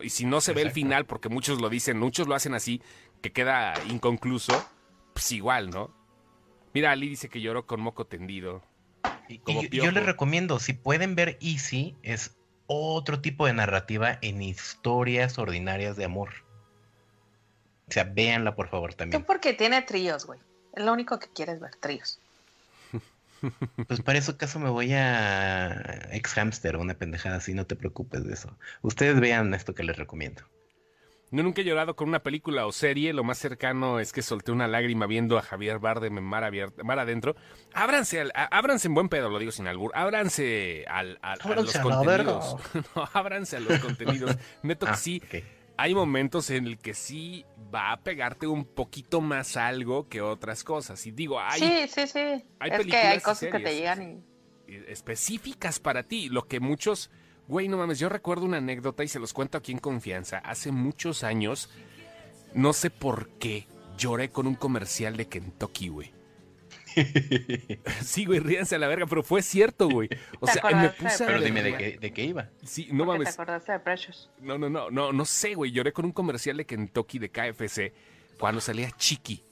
Y si no se ve el final, porque muchos lo dicen, muchos lo hacen así, que queda inconcluso, pues igual, ¿no? Mira, Ali dice que lloró con moco tendido. Y, yo les recomiendo, si pueden ver Easy, es otro tipo de narrativa en historias ordinarias de amor. O sea, véanla por favor también. Tú porque tiene tríos, güey. Es lo único que quieres ver, tríos. *laughs* Pues para eso caso me voy a ex hamster o una pendejada así, no te preocupes de eso. Ustedes vean esto que les recomiendo. No nunca he llorado con una película o serie. Lo más cercano es que solté una lágrima viendo a Javier Bardem en mar, abierta, mar adentro. Ábranse, ábranse en buen pedo, lo digo sin albur. Ábranse al, a los contenidos. *laughs* no, ábranse a los contenidos. *laughs* Neto que ah, sí. Hay momentos en el que sí va a pegarte un poquito más algo que otras cosas. Y digo, hay. Sí, sí, sí. Hay es que hay cosas que te llegan Específicas para ti. Lo que muchos Güey, no mames, yo recuerdo una anécdota y se los cuento aquí en confianza. Hace muchos años, no sé por qué, lloré con un comercial de Kentucky, güey. *laughs* sí, güey, ríanse a la verga, pero fue cierto, güey. O sea, me puse Pero dime de qué, de qué iba. Sí, no mames. ¿Te acordaste de Precious? No, no, no, no, no sé, güey. Lloré con un comercial de Kentucky de KFC cuando salía Chiqui.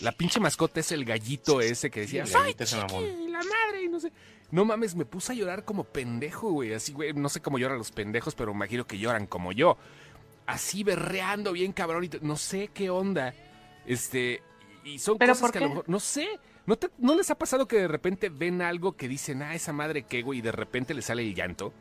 La pinche mascota es el gallito ese que decía, ¡Soy Chiqui, la madre! Y no sé. No mames, me puse a llorar como pendejo, güey. Así, güey, no sé cómo lloran los pendejos, pero me imagino que lloran como yo. Así berreando bien cabrón y no sé qué onda. Este, y son cosas que a lo mejor, no sé. ¿No, ¿No les ha pasado que de repente ven algo que dicen, ah, esa madre qué, güey, y de repente le sale el llanto?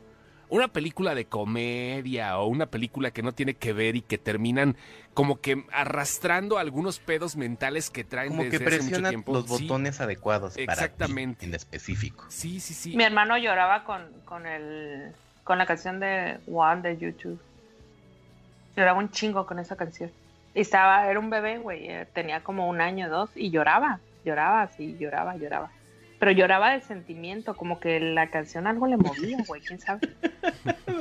Una película de comedia o una película que no tiene que ver y que terminan como que arrastrando algunos pedos mentales que traen como desde que presionan mucho los botones adecuados exactamente. para en específico. Sí sí sí. Mi hermano lloraba con, con el con la canción de One de YouTube. Lloraba un chingo con esa canción. Y estaba era un bebé güey eh, tenía como un año dos y lloraba lloraba así lloraba lloraba pero lloraba de sentimiento, como que la canción algo le movía, güey, quién sabe. *laughs*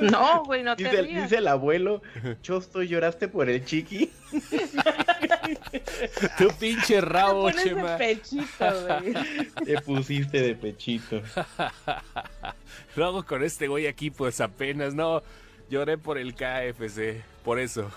No, güey, no te dice, dice el abuelo, Chosto, ¿lloraste por el chiqui? *laughs* tu pinche rabo, Te Chema. De pechito, güey. *laughs* Te pusiste de pechito. Luego con este güey aquí, pues apenas, no, lloré por el KFC, por eso.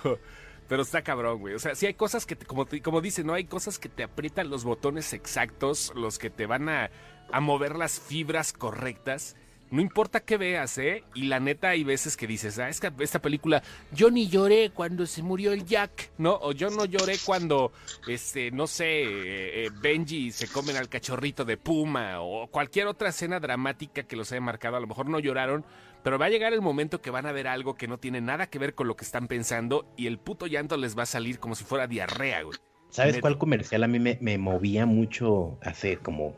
Pero está cabrón, güey. O sea, sí hay cosas que, como, como dice, ¿no? Hay cosas que te aprietan los botones exactos, los que te van a a mover las fibras correctas. No importa qué veas, ¿eh? Y la neta hay veces que dices, ah, es que esta película, yo ni lloré cuando se murió el Jack, ¿no? O yo no lloré cuando, este, no sé, eh, eh, Benji se comen al cachorrito de Puma o cualquier otra escena dramática que los haya marcado. A lo mejor no lloraron, pero va a llegar el momento que van a ver algo que no tiene nada que ver con lo que están pensando y el puto llanto les va a salir como si fuera diarrea, güey. ¿Sabes cuál comercial a mí me, me movía mucho hace como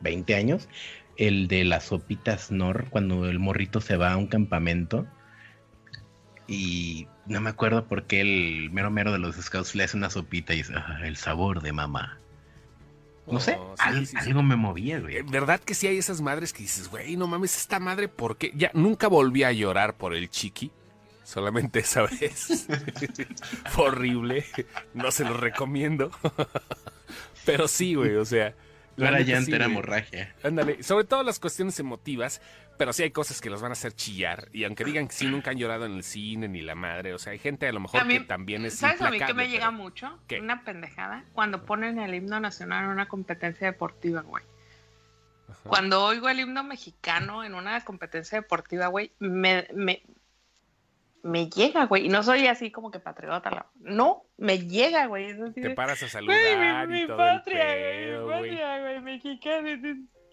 20 años, el de las sopitas Nor, cuando el morrito se va a un campamento. Y no me acuerdo por qué el mero mero de los scouts le hace una sopita y dice, ah, el sabor de mamá. No sé, oh, algo me movía, güey. ¿Verdad que sí hay esas madres que dices, güey, no mames, esta madre, ¿por qué? Ya nunca volví a llorar por el chiqui. Solamente esa *laughs* vez. Fue horrible. No se lo recomiendo. *laughs* Pero sí, güey, o sea, la era llanta, era hemorragia. Ándale, sobre todo las cuestiones emotivas, pero sí hay cosas que los van a hacer chillar. Y aunque digan que sí, nunca han llorado en el cine ni la madre, o sea, hay gente a lo mejor que también es ¿Sabes a mí que me llega mucho? Una pendejada. Cuando ponen el himno nacional en una competencia deportiva, güey. Cuando oigo el himno mexicano en una competencia deportiva, güey, me, me, me llega, güey. Y no soy así como que patriota. No, me llega, güey. Te paras a saludar y todo patria, el pedo, güey. güey, mexicano.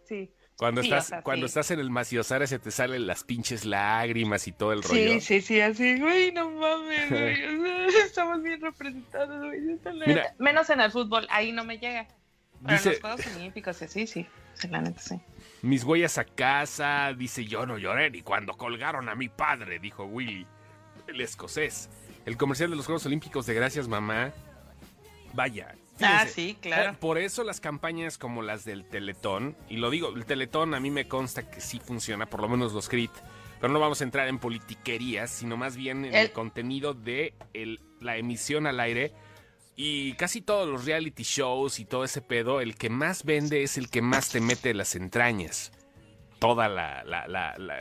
Sí. Cuando estás, cuando estás en el maciosara se te salen las pinches lágrimas y todo el rollo. Sí, sí, sí, así, güey, no mames, güey. *laughs* *laughs* Estamos bien representados, güey. Menos en el fútbol, ahí no me llega. Pero en los Juegos Olímpicos, sí, sí. La neta, sí. Mis huellas a casa, dice yo no lloré ni cuando colgaron a mi padre, dijo Willy el escocés. El comercial de los Juegos Olímpicos de Gracias Mamá. Vaya, ah, sí, claro. Eh, por eso las campañas como las del Teletón, y lo digo, el Teletón a mí me consta que sí funciona, por lo menos los CRIT, pero no vamos a entrar en politiquerías, sino más bien en el, contenido de la emisión al aire. Y casi todos los reality shows y todo ese pedo, el que más vende es el que más te mete las entrañas. Toda la,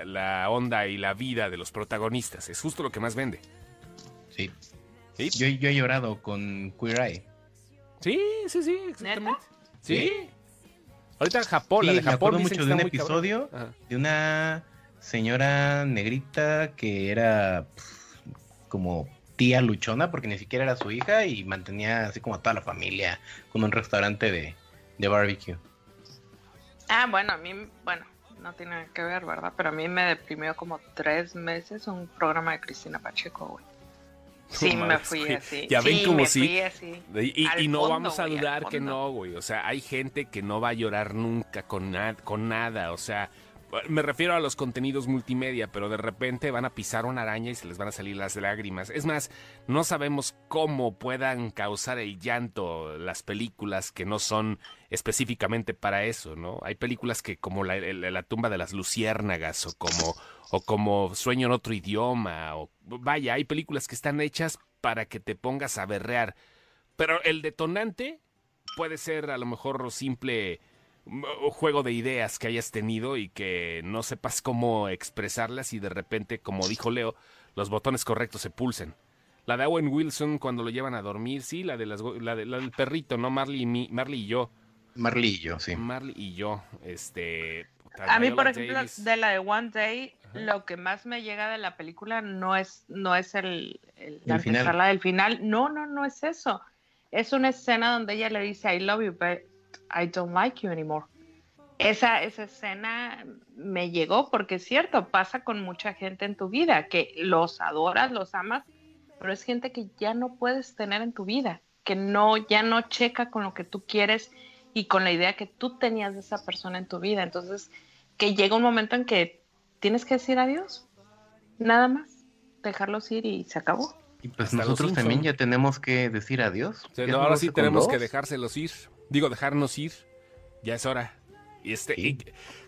la onda y la vida de los protagonistas. Es justo lo que más vende. Sí. Yo, yo, he llorado con Queer Eye. Sí, sí, sí, exactamente. ¿Sí? Ahorita en Japón, la de Japón. Me mucho de un episodio de una señora negrita que era como tía luchona, porque ni siquiera era su hija y mantenía así como a toda la familia con un restaurante de, de barbecue. Ah, bueno, a mí, bueno, no tiene que ver, ¿verdad? Pero a mí me deprimió como tres meses un programa de Cristina Pacheco, güey. Sí, me fui así. Ya ven como si. Y, y, no vamos a dudar que no, güey. O sea, hay gente que no va a llorar nunca con, con nada. O sea, me refiero a los contenidos multimedia, pero de repente van a pisar una araña y se les van a salir las lágrimas. Es más, no sabemos cómo puedan causar el llanto las películas que no son específicamente para eso, ¿no? Hay películas que como la, tumba de las luciérnagas o como, o como Sueño en otro idioma, o vaya, hay películas que están hechas para que te pongas a berrear. Pero el detonante puede ser a lo mejor simple juego de ideas que hayas tenido y que no sepas cómo expresarlas y de repente, como dijo Leo, los botones correctos se pulsen. La de Owen Wilson cuando lo llevan a dormir, sí, la, de las, la, del perrito, ¿no? Marley y, Marley y yo. Marley y yo, sí. Marley y yo, este... A mí, por ejemplo, de la de One Day, lo que más me llega de la película no es, no es el, el, la final. del final. No, no, no es eso. Es una escena donde ella le dice I love you, but I don't like you anymore. Esa, esa escena me llegó porque es cierto, pasa con mucha gente en tu vida, que los adoras, los amas, pero es gente que ya no puedes tener en tu vida, que no, ya no checa con lo que tú quieres y con la idea que tú tenías de esa persona en tu vida. Entonces, que llega un momento en que tienes que decir adiós, nada más, dejarlos ir y se acabó. Y pues nosotros también ya tenemos que decir adiós. ahora sí tenemos que dejárselos ir. Digo, dejarnos ir. Ya es hora. Y este,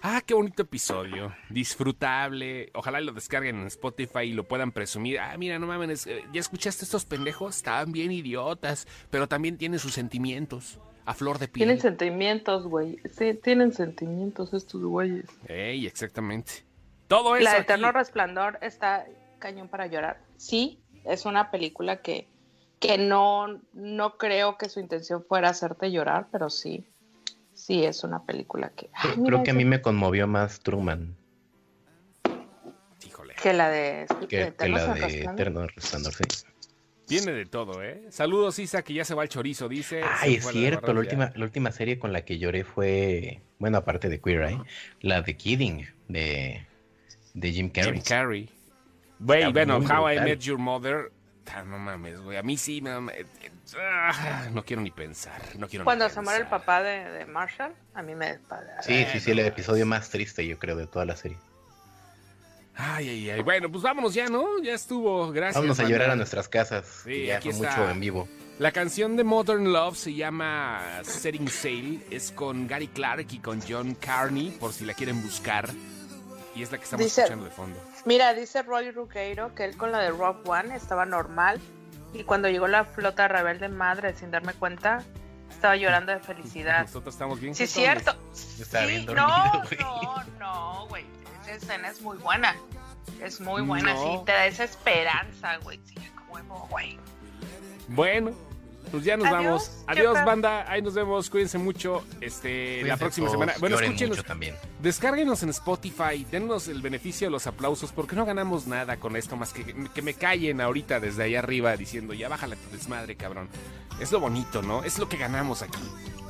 ah, qué bonito episodio. Disfrutable. Ojalá lo descarguen en Spotify y lo puedan presumir. Ah, mira, no mames, eh, ¿ya escuchaste estos pendejos? Estaban bien idiotas, pero también tienen sus sentimientos. A flor de piel. Tienen sentimientos, güey. Sí, tienen sentimientos estos güeyes. Ey, exactamente. Todo eso. La Eterno Resplandor está cañón para llorar. Sí, es una película que, que no, no creo que su intención fuera hacerte llorar, pero sí sí es una película que... creo que a mí me conmovió más Truman. Híjole. Que la de... Que, la de Eterno Resplandor, sí. Viene de todo, ¿eh? Saludos, Isa, que ya se va el chorizo, dice. Ay, es cierto, la, última, la última serie con la que lloré fue, bueno, aparte de Queer Eye, la de Kidding, de, de Jim Carrey. Jim Carrey. bueno, How I Met Your Mother no mames, güey. A mí sí, me, ah, no quiero ni pensar. No quiero Cuando se muere el papá de, Marshall, a mí me. Sí, sí, sí, el episodio más triste, yo creo, de toda la serie. Ay, ay, ay. Bueno, pues vámonos ya, ¿no? Ya estuvo. Gracias. Vámonos a llorar a nuestras casas. Sí, ya aquí mucho en vivo. La canción de Modern Love se llama Setting Sail. Es con Gary Clark y con John Carney, por si la quieren buscar. Y es la que estamos escuchando de fondo. Mira, dice Roy Ruqueiro que él con la de Rock One estaba normal y cuando llegó la flota rebelde madre sin darme cuenta estaba llorando de felicidad. *laughs* Nosotros estamos bien. Sí, cierto. sí, no, no, no, güey. Esa escena es muy buena. Es muy buena, sí. Te da esa esperanza, güey. Sí, como, güey. Bueno, pues ya nos vamos. Adiós, banda. Ahí nos vemos. Cuídense mucho. Este, la próxima semana. Bueno, escúchenos. También. Descárguenos en Spotify. Dennos el beneficio de los aplausos porque no ganamos nada con esto más que que me callen ahorita desde allá arriba diciendo ya bájala tu desmadre, cabrón. Es lo bonito, ¿no? Es lo que ganamos aquí.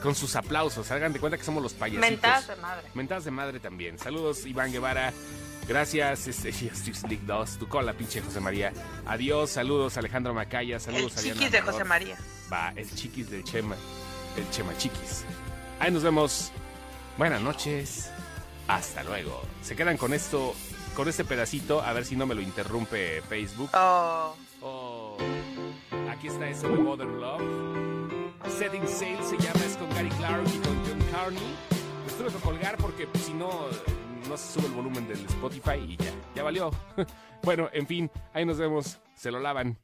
Con sus aplausos. Hagan de cuenta que somos los payasitos. Mentadas de madre. Mentadas de madre también. Saludos, Iván Guevara. Gracias, este, *laughs* League 2, tu cola, pinche José María. Adiós, saludos, Alejandro Macaya, saludos, El chiquis de José María. Va, el chiquis del Chema, el Chema Chiquis. Ahí nos vemos. Buenas noches. Hasta luego. Se quedan con esto, con este pedacito, a ver si no me lo interrumpe Facebook. Oh. oh. Aquí está eso de Modern Love. Setting Sail se llama, es con Gary Clark y con John Carney. Pues tuve que colgar porque pues, si no, no se sube el volumen del Spotify y ya, ya valió. *laughs* bueno, en fin, ahí nos vemos. Se lo lavan.